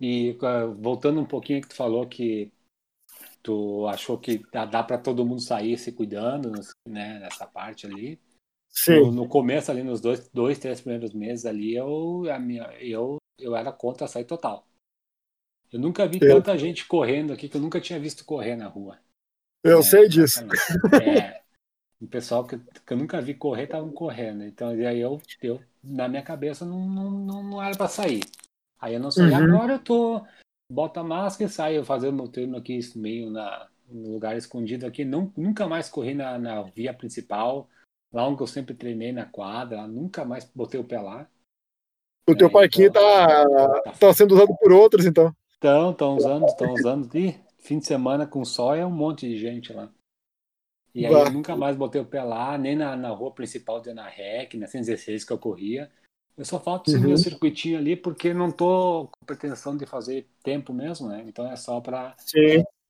E ah, voltando um pouquinho que tu falou que tu achou que dá, dá para todo mundo sair se cuidando, né, nessa parte ali. No, sim. no começo ali, nos dois, dois, três primeiros meses ali, eu, a minha, eu, eu era contra sair total. Eu nunca vi Eu- tanta gente correndo aqui que eu nunca tinha visto correr na rua. Eu É, sei disso. É, o pessoal que, que eu nunca vi correr estavam correndo. Então, e aí eu, eu na minha cabeça, não, não, não, não era para sair. Aí eu não saí. Uhum. Agora eu tô. Bota a máscara e saio fazer meu treino aqui meio na, no lugar escondido aqui. Não, nunca mais corri na, na via principal. Lá onde eu sempre treinei na quadra. Nunca mais botei o pé lá. O teu É, parquinho então- tá, tá sendo usado por outros, então. Estão, estão usando, estão usando. E fim de semana com sol é um monte de gente lá. E aí Bah. eu nunca mais botei o pé lá, nem na, na rua principal de Ana Rec, na 116 que eu corria. Eu só seguir Uhum. o circuitinho ali porque não tô com pretensão de fazer tempo mesmo, né? Então é só para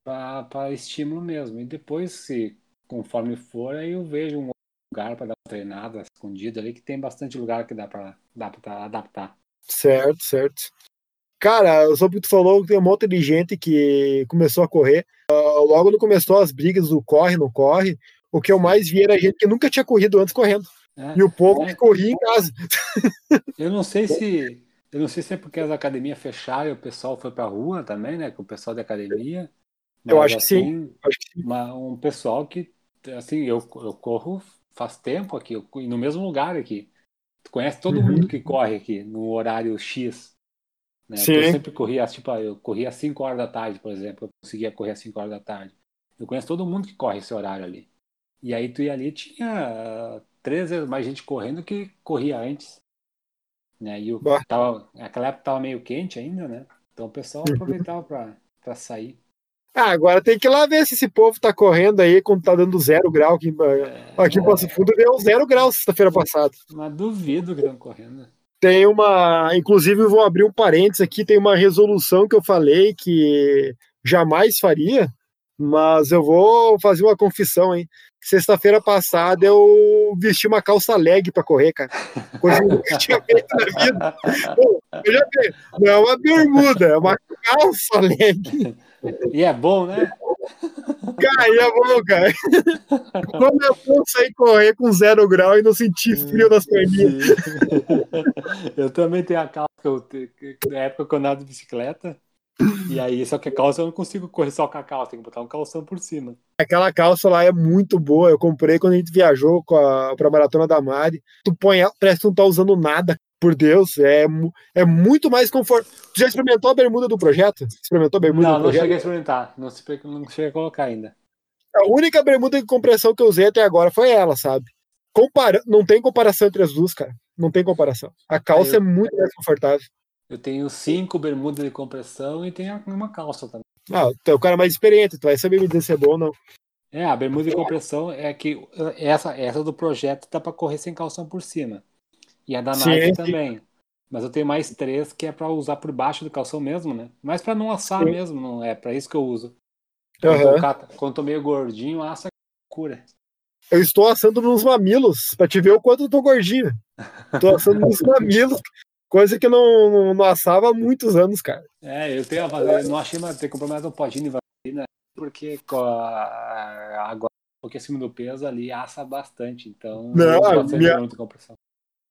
para estímulo mesmo. E depois, se conforme for, aí eu vejo um lugar para dar uma treinada escondida ali, que tem bastante lugar que dá para pra adaptar. Certo, certo. Cara, sobre o que tu falou, tem um monte de gente que começou a correr. Ah, logo no começou as brigas do corre, não corre. O que eu mais vi era gente que nunca tinha corrido antes correndo. Né? E o povo É. que corria em casa. Eu não sei se eu não sei se é porque as academias fecharam e o pessoal foi pra rua também, né? Com o pessoal da academia. Eu acho que sim. assim, Acho que sim. uma- um pessoal que assim, eu, eu corro faz tempo aqui, eu, no mesmo lugar aqui. Tu conhece todo Uhum. mundo que corre aqui no horário X. Né? Eu sempre corria, tipo, eu corria às 5 horas da tarde, por exemplo. Eu conseguia correr às 5 horas da tarde. Eu conheço todo mundo que corre esse horário ali. E aí tu ia ali, tinha três vezes mais gente correndo que corria antes. Né? E o, tava, naquela época tava meio quente ainda, né? Então o pessoal Uhum. aproveitava pra sair. Ah, agora tem que ir lá ver se esse povo tá correndo aí quando tá dando zero grau. Aqui, em- aqui em Passo Fundo deu zero grau sexta-feira passada. Mas duvido que estão correndo. Tem uma. Inclusive, eu vou abrir um parênteses aqui. Tem uma resolução que eu falei que jamais faria, mas eu vou fazer uma confissão, hein? Sexta-feira passada eu vesti uma calça leg pra correr, cara. Coisa que eu tinha feito na vida. Eu já vi. Não é uma bermuda, é uma calça leg. E é bom, né? Cara, e é bom, cara. Como é bom sair correr com zero grau e não sentir frio nas perninhas. eu também tenho a calça que eu na época que eu andava de bicicleta. E aí, só que a calça eu não consigo correr só com a calça, tem que botar um calção por cima. Aquela calça lá é muito boa. Eu comprei quando a gente viajou com a, pra Maratona da Mari. Tu põe ela, parece que tu não tá usando nada. Por Deus, é, é muito mais confortável. Tu já experimentou a bermuda do projeto? Experimentou a bermuda Não, do não cheguei a experimentar. Não, se- não cheguei a colocar ainda. A única bermuda de compressão que eu usei até agora foi ela, sabe? Compara... Não tem comparação entre as duas, cara. Não tem comparação. A calça eu- é muito mais confortável. Eu tenho cinco bermudas de compressão e tenho uma calça também. Ah, tu é o cara mais experiente, tu vai saber me dizer se é bom ou não. É, a bermuda de compressão é que essa, essa do projeto dá pra correr sem calção por cima. E a da Nike sim. também. Mas eu tenho mais três que é pra usar por baixo do calção mesmo, né? Mas pra não assar Sim. mesmo, não é pra isso que eu uso. Quando, Aham. eu cato- quando tô meio gordinho, assa cura. Eu estou assando nos mamilos, pra te ver o quanto eu tô gordinho. Tô assando nos mamilos, coisa que eu não, não, não assava há muitos anos, cara. É, eu tenho a vaselina, não achei mais ter que comprar mais um potinho de vaselina, porque a- agora um acima do peso ali assa bastante, então Não, eu bastante minha- de compressão.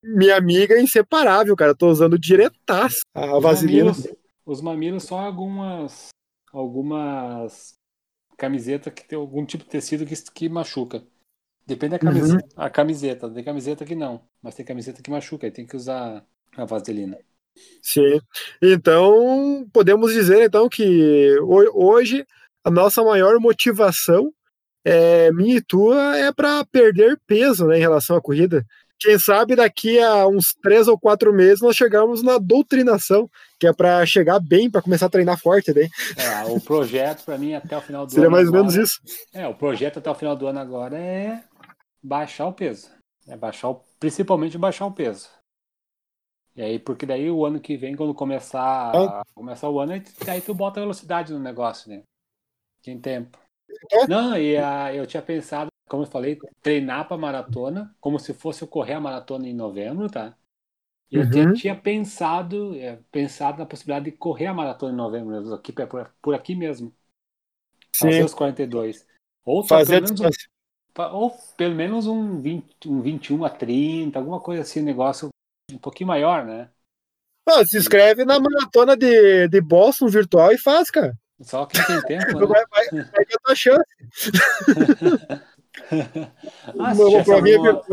Minha amiga é inseparável, cara. Tô usando diretaço a Os vaselina. mamilos, os mamilos só algumas algumas camisetas que tem algum tipo de tecido que, que machuca. Depende da camiseta, a camiseta. Tem camiseta que não, mas tem camiseta que machuca, aí tem que usar a vaselina. Sim. Então, podemos dizer então que ho- hoje a nossa maior motivação é minha e tua é para perder peso, né, em relação à corrida. Quem sabe daqui a uns três ou quatro meses nós chegamos na doutrinação, que é para chegar bem, para começar a treinar forte, daí. É, o projeto para mim até o final do Seria ano mais ou menos isso. É, o projeto até o final do ano agora é baixar o peso. É baixar o, principalmente baixar o peso. E aí, porque daí o ano que vem, quando começar, Ah. começar o ano, aí, tu bota velocidade no negócio, né? Tem tempo. É. Não, e ah, eu tinha pensado, como eu falei, treinar pra maratona, como se fosse eu correr a maratona em novembro, tá? E eu Uhum. tinha, tinha pensado, é, pensado na possibilidade de correr a maratona em novembro, aqui, por, por aqui mesmo. Fazer Sim. os 42. Ou só Fazer a pelo menos um Ou pelo menos um, 20, um 21 a 30, alguma coisa assim, negócio um pouquinho maior, né? Ah, se inscreve na maratona de, de Boston virtual e faz, cara. Só quem tem tempo, né? Vai, vai, vai ter a tua chance. Ah, se Uma virtual.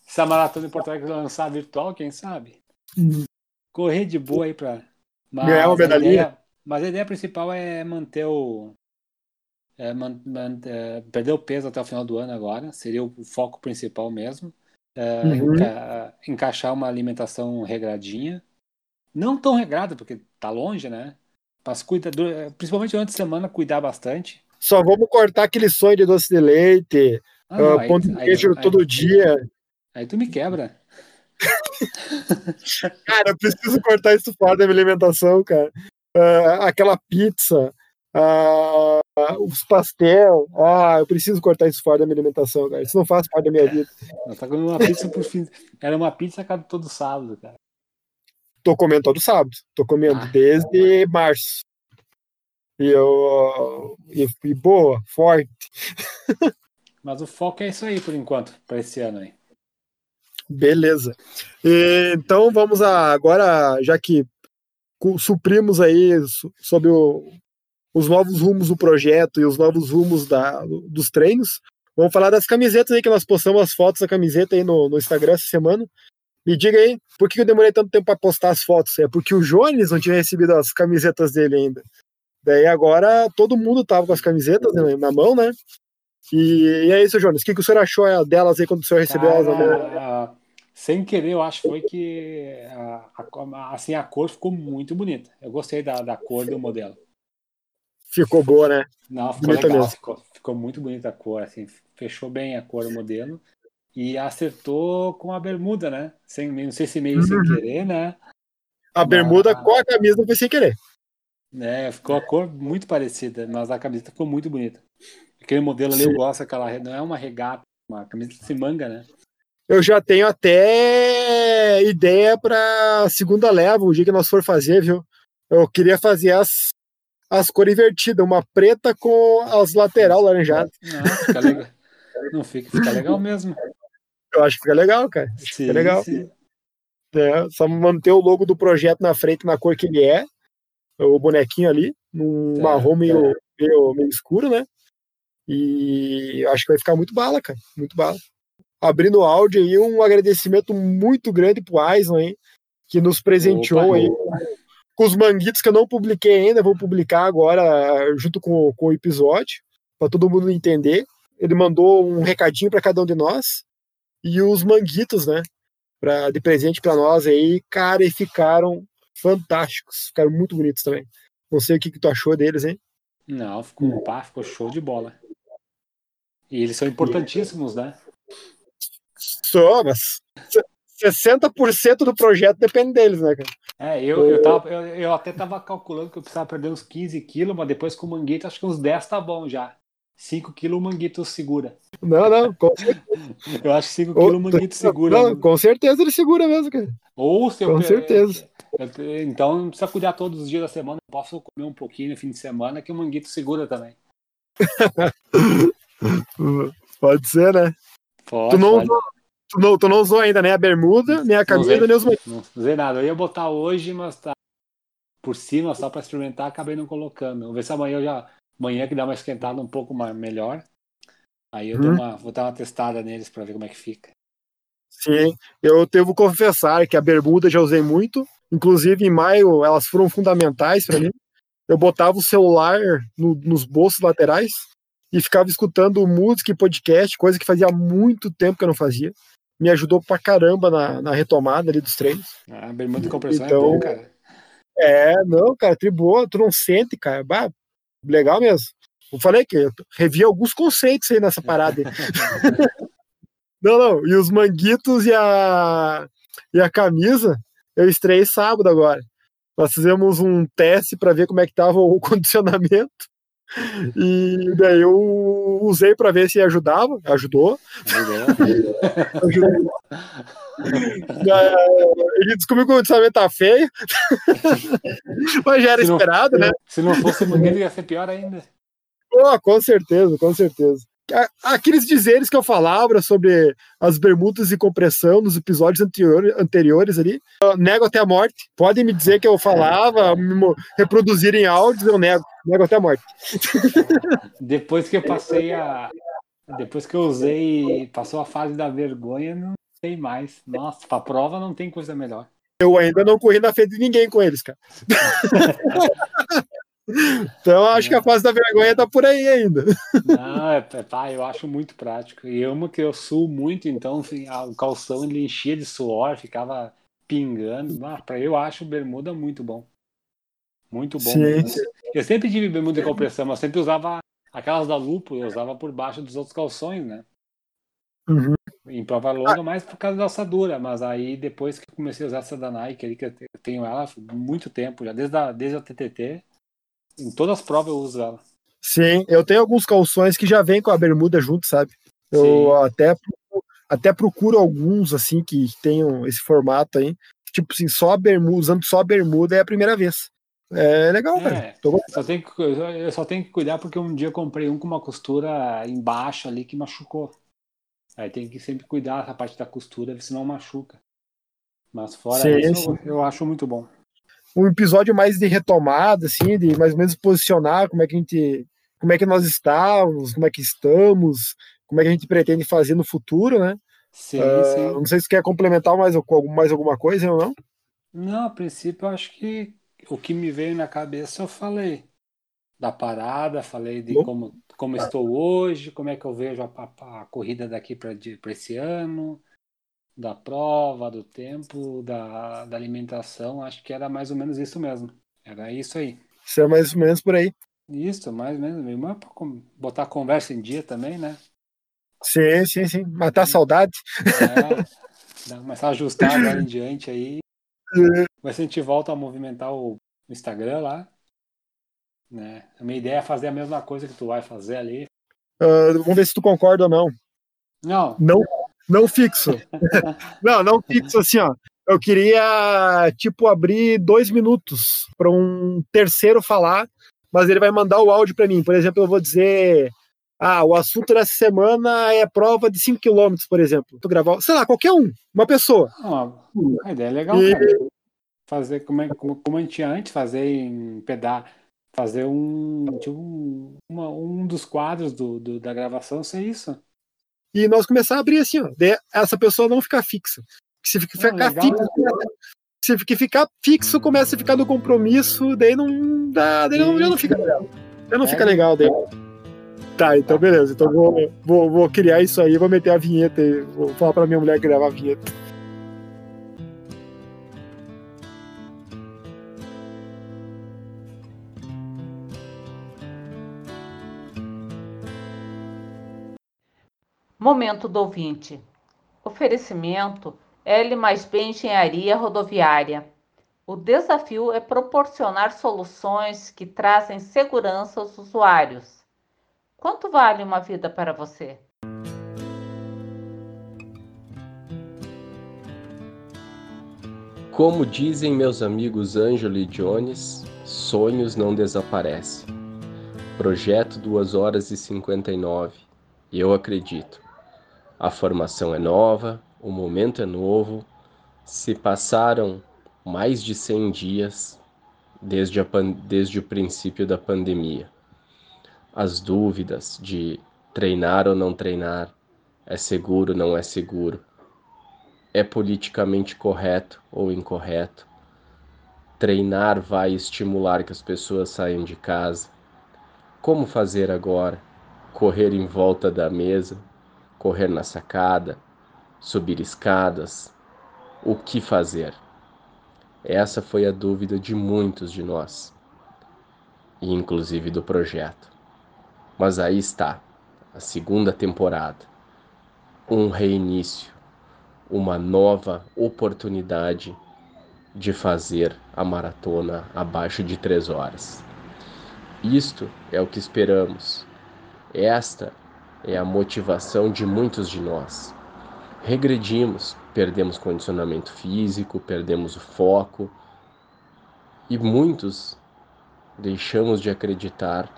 se a maratona em Porto Alegre lançar virtual, quem sabe? Hum. Correr de boa aí pra. Mas Ganhar uma a medalhinha. ideia- mas a ideia principal é manter o. é man- man- é, perder o peso até o final do ano agora. Seria o foco principal mesmo. É, Uhum. enca- encaixar uma alimentação regradinha. Não tão regrado, porque tá longe, né? Mas cuida, do- principalmente durante a semana, cuidar bastante. Só vamos cortar aquele sonho de doce de leite, Ah, não, ah, aí- pão de aí- queijo aí- todo dia. Aí tu me quebra. Cara, eu preciso cortar isso fora da minha alimentação, cara. Ah, aquela pizza, ah, os pastel. Ah, eu preciso cortar isso fora da minha alimentação, cara. Isso não faz parte da minha vida. Tá comendo uma pizza por fim. Era uma pizza cada todo sábado, cara. Tô comendo todo sábado. Tô comendo Ah. desde março. E eu. E, e boa, forte. Mas o foco é isso aí por enquanto, pra esse ano aí. Beleza. Então vamos a, agora, já que suprimos aí so- sobre o- os novos rumos do projeto e os novos rumos da, dos treinos, vamos falar das camisetas aí que nós postamos as fotos da camiseta aí no, no Instagram essa semana. Me diga aí, por que eu demorei tanto tempo para postar as fotos? É porque o Jones não tinha recebido as camisetas dele ainda. Daí agora todo mundo tava com as camisetas né, na mão, né? E, e é isso, Jones. O que, que o senhor achou é, delas aí quando o senhor recebeu elas na mão? Cara, sem querer, eu acho foi que a, a- assim, a cor ficou muito bonita. Eu gostei da, da cor do modelo. Ficou boa, né? Não, ficou Bonita legal, mesmo. ficou, ficou muito bonita a cor, assim, fechou bem a cor do modelo. E acertou com a bermuda, né? Sem, não sei se meio sem Uhum. querer, né? A bermuda Ah. com a camisa foi sem querer. né? Ficou a cor muito parecida, mas a camiseta ficou muito bonita. Aquele modelo ali eu Sim. gosto, aquela, não é uma regata, uma camiseta sem manga, né? Eu já tenho até ideia para segunda leva, o dia que nós for fazer, viu? Eu queria fazer as, as cores invertidas, uma preta com as lateral laranjadas. Não, fica legal. Não fica, fica legal mesmo. Eu acho que fica legal, cara. Sim, fica legal. sim. É, só manter o logo do projeto na frente, na cor que ele é. O bonequinho ali, num Tá, marrom meio, meio, meio escuro, né? E acho que vai ficar muito bala, cara. Muito bala. Abrindo o áudio aí, um agradecimento muito grande pro Aison aí, que nos presenteou Opa. aí com os manguitos que eu não publiquei ainda, vou publicar agora junto com, com o episódio, para todo mundo entender. Ele mandou um recadinho para cada um de nós e os manguitos, né? Pra, de presente para nós aí, cara, e ficaram fantásticos, ficaram muito bonitos também. Não sei o que, que tu achou deles, hein? Não, ficou, pá, ficou show de bola. E eles são importantíssimos, né? Só, mas 60% do projeto depende deles, né, cara? É, eu, eu, tava, eu, eu até tava calculando que eu precisava perder uns 15 quilos, mas depois com o manguito acho que uns 10 tá bom já. 5 quilos o manguito segura. Não, não, com, Eu acho que 5 quilos o manguito segura. não, com certeza ele segura mesmo, cara. Ou se eu Com certeza. então não precisa cuidar todos os dias da semana. Eu posso comer um pouquinho no fim de semana que o manguito segura também. Pode ser, né? Pode, Tu não, pode. Tu, não, tu não usou ainda nem a bermuda, nem a camisa, nem os. Não usei nada. Eu ia botar hoje, mas tá por cima, só pra experimentar, acabei não colocando. Vamos ver se amanhã eu já. Amanhã que dá uma esquentada um pouco mais, melhor. Aí eu dou Hum. uma, vou dar uma testada neles pra ver como é que fica. Sim, eu devo confessar que a bermuda já usei muito. Inclusive, em maio, elas foram fundamentais para mim. Eu botava o celular no- nos bolsos laterais e ficava escutando música e podcast, coisa que fazia muito tempo que eu não fazia. Me ajudou pra caramba na, na retomada ali dos treinos. A bermuda de compressão Então- é bom, cara. É, não, cara, triboa, tu não sente, cara. Bah, legal mesmo. Eu falei que eu revi alguns conceitos aí nessa parada. não, não, e os manguitos e a, e a camisa, eu estreiei sábado agora. Nós fizemos um teste para ver como é que tava o condicionamento. E daí eu usei para ver se ajudava, ajudou. ajudou. Ele descobriu que o condicionamento tá feio. Mas já era Se não- esperado, né? Se não fosse manguito, ia ser pior ainda. Pô, com certeza, com certeza. Aqueles dizeres que eu falava sobre as bermudas e compressão nos episódios anterior, anteriores ali, eu nego até a morte. Podem me dizer que eu falava, me mo- reproduzir em áudios, eu nego. Nego até a morte. Depois que eu passei a. Depois que eu usei passou a fase da vergonha, não tem mais. Nossa, pra prova não tem coisa melhor. Eu ainda não corri na frente de ninguém com eles, cara. então acho que a fase da vergonha tá por aí ainda. Não, é, é, pá, eu acho muito prático. E amo que eu suo muito, então assim, a- o calção ele enchia de suor, ficava pingando. Ah, pra eu acho bermuda muito bom. Muito bom. Sim. Eu sempre tive bermuda de compressão, mas sempre usava aquelas da Lupo, eu usava por baixo dos outros calções, né? Uhum. Em prova longa, mais por causa da assadura. Mas aí depois que eu comecei a usar essa da Nike, ali, que eu tenho ela há muito tempo, já desde a, desde a TTT, em todas as provas eu uso ela. Sim, eu tenho alguns calções que já vem com a bermuda junto, sabe? Eu Sim. até, até procuro alguns, assim, que tenham esse formato aí. Tipo assim, só a bermuda, usando só a bermuda é a primeira vez. É legal, É. gostando. Só tenho que, eu só tenho que cuidar porque um dia eu comprei um com uma costura embaixo ali que machucou. Aí tem que sempre cuidar essa parte da costura, senão machuca. Mas fora Sim, isso, sim. eu acho muito bom. Um episódio mais de retomada, assim, de mais ou menos posicionar como é que a gente, como é que nós estávamos, como é que estamos, como é que a gente pretende fazer no futuro, né? Sim, Ah, sim. Não sei se quer complementar mais, mais alguma coisa ou não. Não, a princípio eu acho que o que me veio na cabeça eu falei. Da parada, falei de Bom. como, como estou hoje, como é que eu vejo a, a- a corrida daqui para esse ano, da prova, do tempo, da, da alimentação. Acho que era mais ou menos isso mesmo. Era isso aí. Isso é mais ou menos por aí. Isso, mais ou menos. Mas botar a conversa em dia também, né? Sim, sim, sim. Matar a saudade. É, começar a ajustar agora em diante aí. Ver se a gente volta a movimentar o Instagram lá. Né? A minha ideia é fazer a mesma coisa que tu vai fazer ali. Ah, vamos ver se tu concorda ou não. Não, Não, não fixo. não, não fixo assim, ó. Eu queria, tipo, abrir dois minutos para um terceiro falar, mas ele vai mandar o áudio para mim. Por exemplo, eu vou dizer: Ah, o assunto dessa semana é prova de 5 km, por exemplo. Tu gravar, sei lá, qualquer um, uma pessoa. não, a ideia é legal, E- cara. Fazer como, é, como, como a gente antes, fazer em pedar, fazer um, tipo, um, uma- um dos quadros do, do- da gravação ser isso. E nós começar a abrir assim, ó. Daí essa pessoa não ficar fixa. Se fica- ficar legal. fixo, se fica- ficar fixo, começa a ficar no compromisso, daí não dá, daí não, já não fica legal. Já não É. fica legal daí. Tá, então beleza. Então vou, vou, vou criar isso aí, vou meter a vinheta aí. Vou falar pra minha mulher gravar a vinheta. Momento do ouvinte. Oferecimento L mais B Engenharia Rodoviária. O desafio é proporcionar soluções que trazem segurança aos usuários. Quanto vale uma vida para você? Como dizem meus amigos Ângelo e Jones, sonhos não desaparecem. Projeto 2 horas e 59. Eu acredito. A formação é nova, o momento é novo. Se passaram mais de 100 dias desde, a desde o princípio da pandemia. As dúvidas de treinar ou não treinar, é seguro ou não é seguro, é politicamente correto ou incorreto. Treinar vai estimular que as pessoas saiam de casa. Como fazer agora? Correr em volta da mesa, correr na sacada, subir escadas. O que fazer? Essa foi a dúvida de muitos de nós, e inclusive do projeto. Mas aí está, a segunda temporada. Um reinício uma nova oportunidade de fazer a maratona abaixo de três horas. Isto é o que esperamos. Esta é a motivação de muitos de nós. Regredimos, perdemos condicionamento físico, perdemos o foco e muitos deixamos de acreditar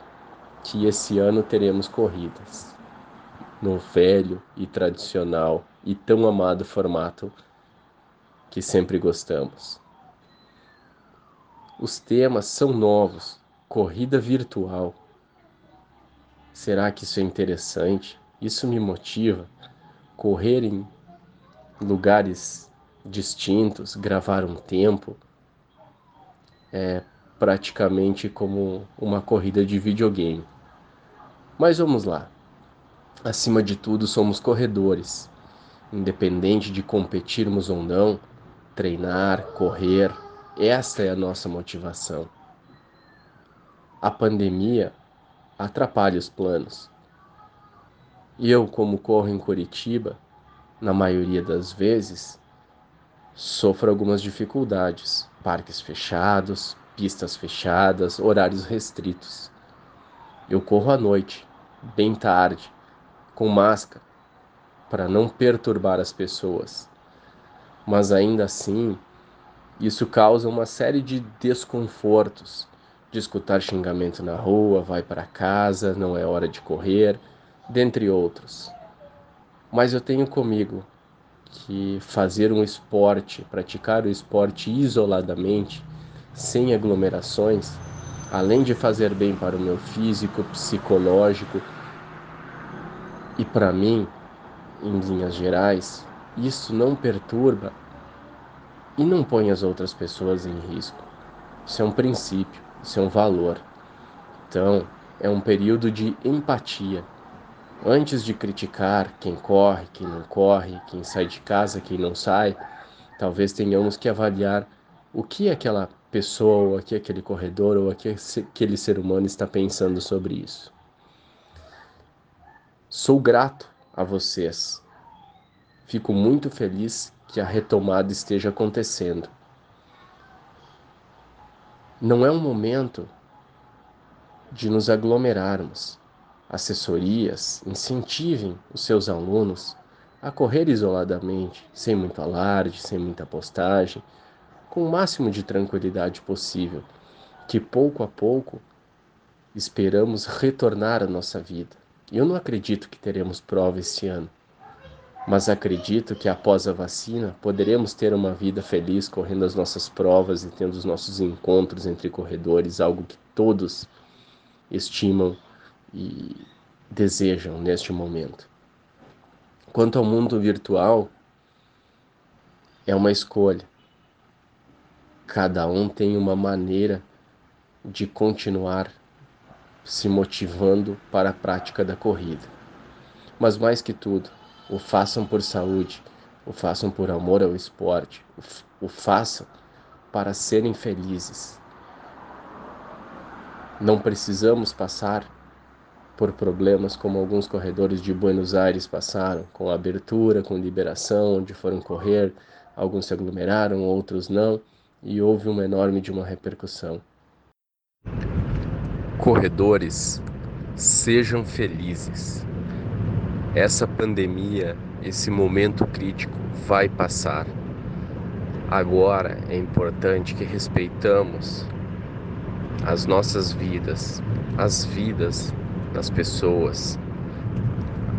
que esse ano teremos corridas no velho e tradicional e tão amado formato que sempre gostamos. Os temas são novos, corrida virtual. Será que isso é interessante? Isso me motiva. Correr em lugares distintos, gravar um tempo, é praticamente como uma corrida de videogame. Mas vamos lá. Acima de tudo, somos corredores. Independente de competirmos ou não, treinar, correr. Esta é a nossa motivação. A pandemia atrapalha os planos. Eu, como corro em Curitiba, na maioria das vezes, sofro algumas dificuldades. Parques fechados, pistas fechadas, horários restritos. Eu corro à noite, bem tarde, com máscara, para não perturbar as pessoas. Mas ainda assim, isso causa uma série de desconfortos, de escutar xingamento na rua, vai para casa, não é hora de correr, dentre outros. Mas eu tenho comigo que fazer um esporte, praticar o esporte isoladamente, sem aglomerações, além de fazer bem para o meu físico, psicológico e para mim, em linhas gerais, isso não perturba e não põe as outras pessoas em risco. Isso é um princípio, isso é um valor. Então, é um período de empatia. Antes de criticar quem corre, quem não corre, quem sai de casa, quem não sai, talvez tenhamos que avaliar o que aquela pessoa, ou aquele corredor, ou aquele ser humano está pensando sobre isso. Sou grato a vocês. Fico muito feliz que a retomada esteja acontecendo. Não é um momento de nos aglomerarmos. Assessorias incentivem os seus alunos a correr isoladamente, sem muito alarde, sem muita postagem, com o máximo de tranquilidade possível, que pouco a pouco esperamos retornar à nossa vida. Eu não acredito que teremos prova esse ano, mas acredito que após a vacina poderemos ter uma vida feliz correndo as nossas provas e tendo os nossos encontros entre corredores, algo que todos estimam e desejam neste momento. Quanto ao mundo virtual, é uma escolha. Cada um tem uma maneira de continuar se motivando para a prática da corrida. Mas mais que tudo, o façam por saúde, o façam por amor ao esporte, o façam para serem felizes. Não precisamos passar por problemas como alguns corredores de Buenos Aires passaram, com abertura, com liberação, onde foram correr, alguns se aglomeraram, outros não, e houve uma enorme de uma repercussão. Corredores, sejam felizes. Essa pandemia, esse momento crítico vai passar. Agora é importante que respeitamos as nossas vidas, as vidas das pessoas,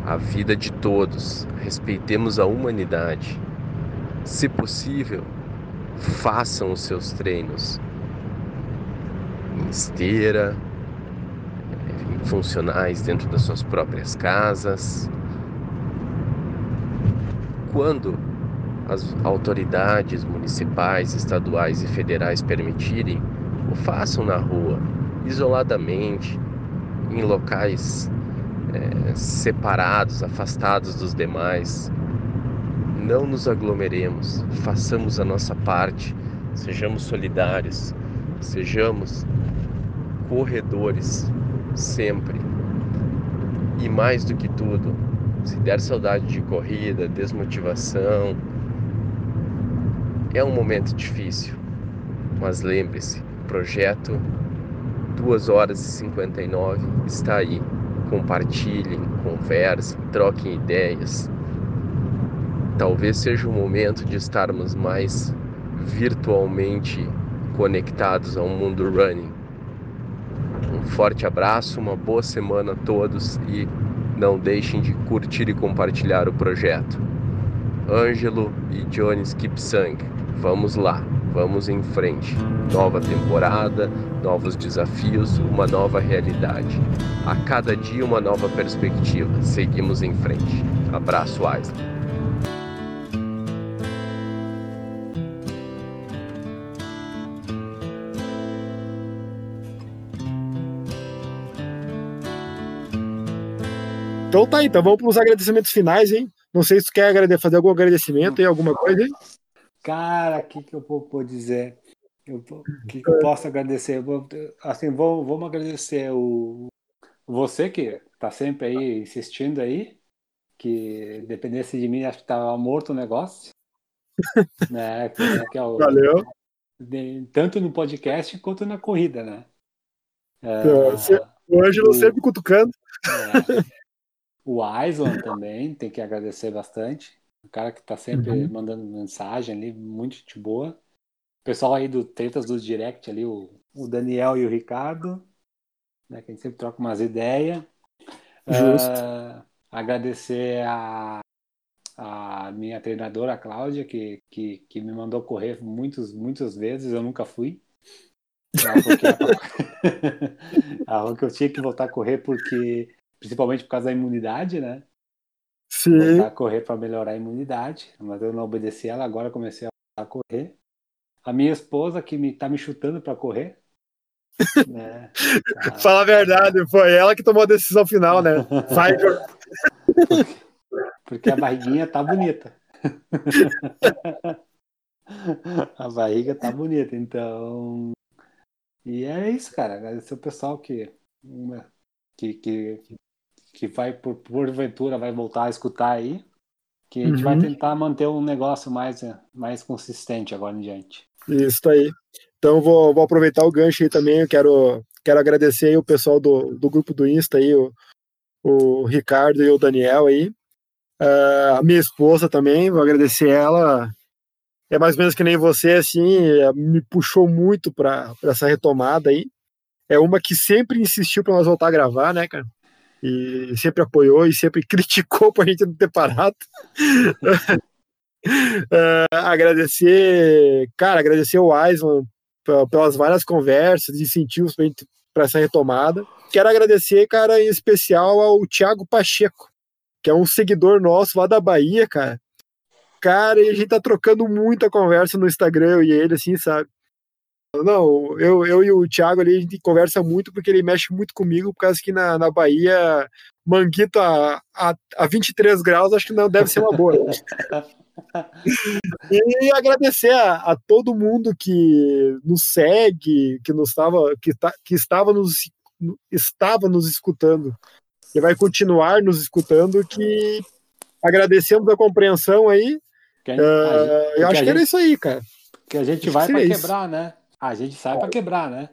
a vida de todos. Respeitemos a humanidade. Se possível, façam os seus treinos em esteira, funcionais dentro das suas próprias casas. Quando as autoridades municipais, estaduais e federais permitirem, o façam na rua, isoladamente, em locais é, separados, afastados dos demais. Não nos aglomeremos, façamos a nossa parte, sejamos solidários, sejamos corredores sempre. E mais do que tudo, se der saudade de corrida, desmotivação, é um momento difícil. Mas lembre-se, o projeto 2 horas e 59 está aí. Compartilhem, conversem, troquem ideias. Talvez seja o momento de estarmos mais virtualmente conectados ao mundo running um forte abraço, uma boa semana a todos e não deixem de curtir e compartilhar o projeto. Ângelo e Jones Kipsang, vamos lá, vamos em frente. Nova temporada, novos desafios, uma nova realidade. A cada dia uma nova perspectiva. Seguimos em frente. Abraço, Aislan. Então tá, então vamos para os agradecimentos finais, hein? Não sei se tu quer fazer algum agradecimento e alguma coisa, hein? Cara, o que, que eu vou, dizer? O que, que eu posso agradecer? Vou, assim, vou, vamos agradecer o você que tá sempre aí insistindo aí, que dependesse de mim, acho que tava morto o negócio. né? Que, que é o, Valeu. de- tanto no podcast quanto na corrida, né? É, você- O Ângelo sempre cutucando. é, o Aislan também, tem que agradecer bastante. O cara que tá sempre Uhum. mandando mensagem ali, muito gente boa. O pessoal aí do Tretas do Direct ali, o, o Daniel e o Ricardo, né, que a gente sempre troca umas ideias. Justo. Ah, agradecer a, a minha treinadora, a Cláudia, que, que, que me mandou correr muitos, muitas vezes, eu nunca fui. Ela falou que Ela falou que eu tinha que voltar a correr porque, principalmente por causa da imunidade, né? Sim. voltar a correr para melhorar a imunidade, mas eu não obedeci ela, agora comecei a correr. A minha esposa que me tá me chutando para correr, né? Tá- Fala a verdade, foi ela que tomou a decisão final, né? Vai, porque a barriguinha tá bonita. a barriga tá bonita, então. E é isso, cara. Agradecer o pessoal que que, que, que vai por porventura vai voltar a escutar aí. Que a gente vai Uhum. tentar manter um negócio mais, mais consistente agora em diante. Isso aí. Então vou, vou aproveitar o gancho aí também. Eu quero, quero agradecer aí o pessoal do, do grupo do Insta aí, o, o Ricardo e o Daniel aí. Ah, a minha esposa também, vou agradecer ela. É mais ou menos que nem você, assim, eh, me puxou muito para essa retomada aí. É uma que sempre insistiu para nós voltar a gravar, né, cara? E sempre apoiou e sempre criticou pra gente não ter parado. Ah, agradecer, cara, agradecer o Aislan pe- pelas várias conversas, incentivos pra gente para essa retomada. Quero agradecer, cara, em especial ao Thiago Pacheco, que é um seguidor nosso lá da Bahia, cara. Cara, e a gente tá trocando muita conversa no Instagram, e ele, assim, sabe? Não, eu, eu e o Thiago ali, a gente conversa muito porque ele mexe muito comigo, por causa que na, na Bahia, manguito a, a, a 23 graus, acho que não deve ser uma boa. E agradecer a, a todo mundo que nos segue, que nos estava, que, tá, que estava nos estava nos escutando e vai continuar nos escutando, que agradecemos a compreensão aí. Que Uh, eu acho que era gente, isso aí, cara. que a gente Acho vai para seria isso. quebrar, né? A gente sai para quebrar, né?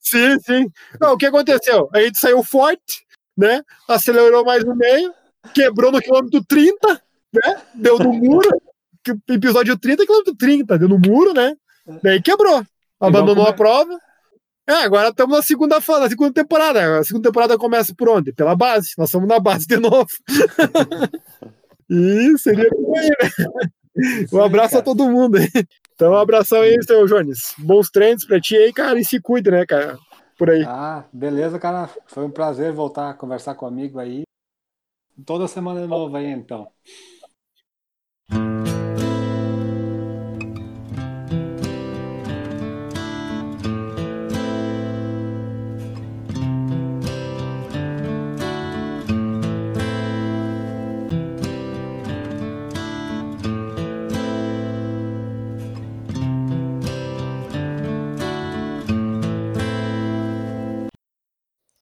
Sim, sim. Não, o que aconteceu? A gente saiu forte, né? Acelerou mais no meio, quebrou no quilômetro 30, né? Deu no muro. Episódio 30, quilômetro 30, deu no muro, né? Daí quebrou. Abandonou a come- prova. É, agora estamos na segunda fase, na segunda temporada. A segunda temporada começa por onde? Pela base. Nós estamos na base de novo. e seria por aí, né? Um abraço a todo mundo aí. Então, um abração aí, seu Jones. Bons treinos pra ti aí, cara, e se cuida, né, cara? Por aí. Ah, beleza, cara. Foi um prazer voltar a conversar com o amigo aí. Toda semana de novo aí, então.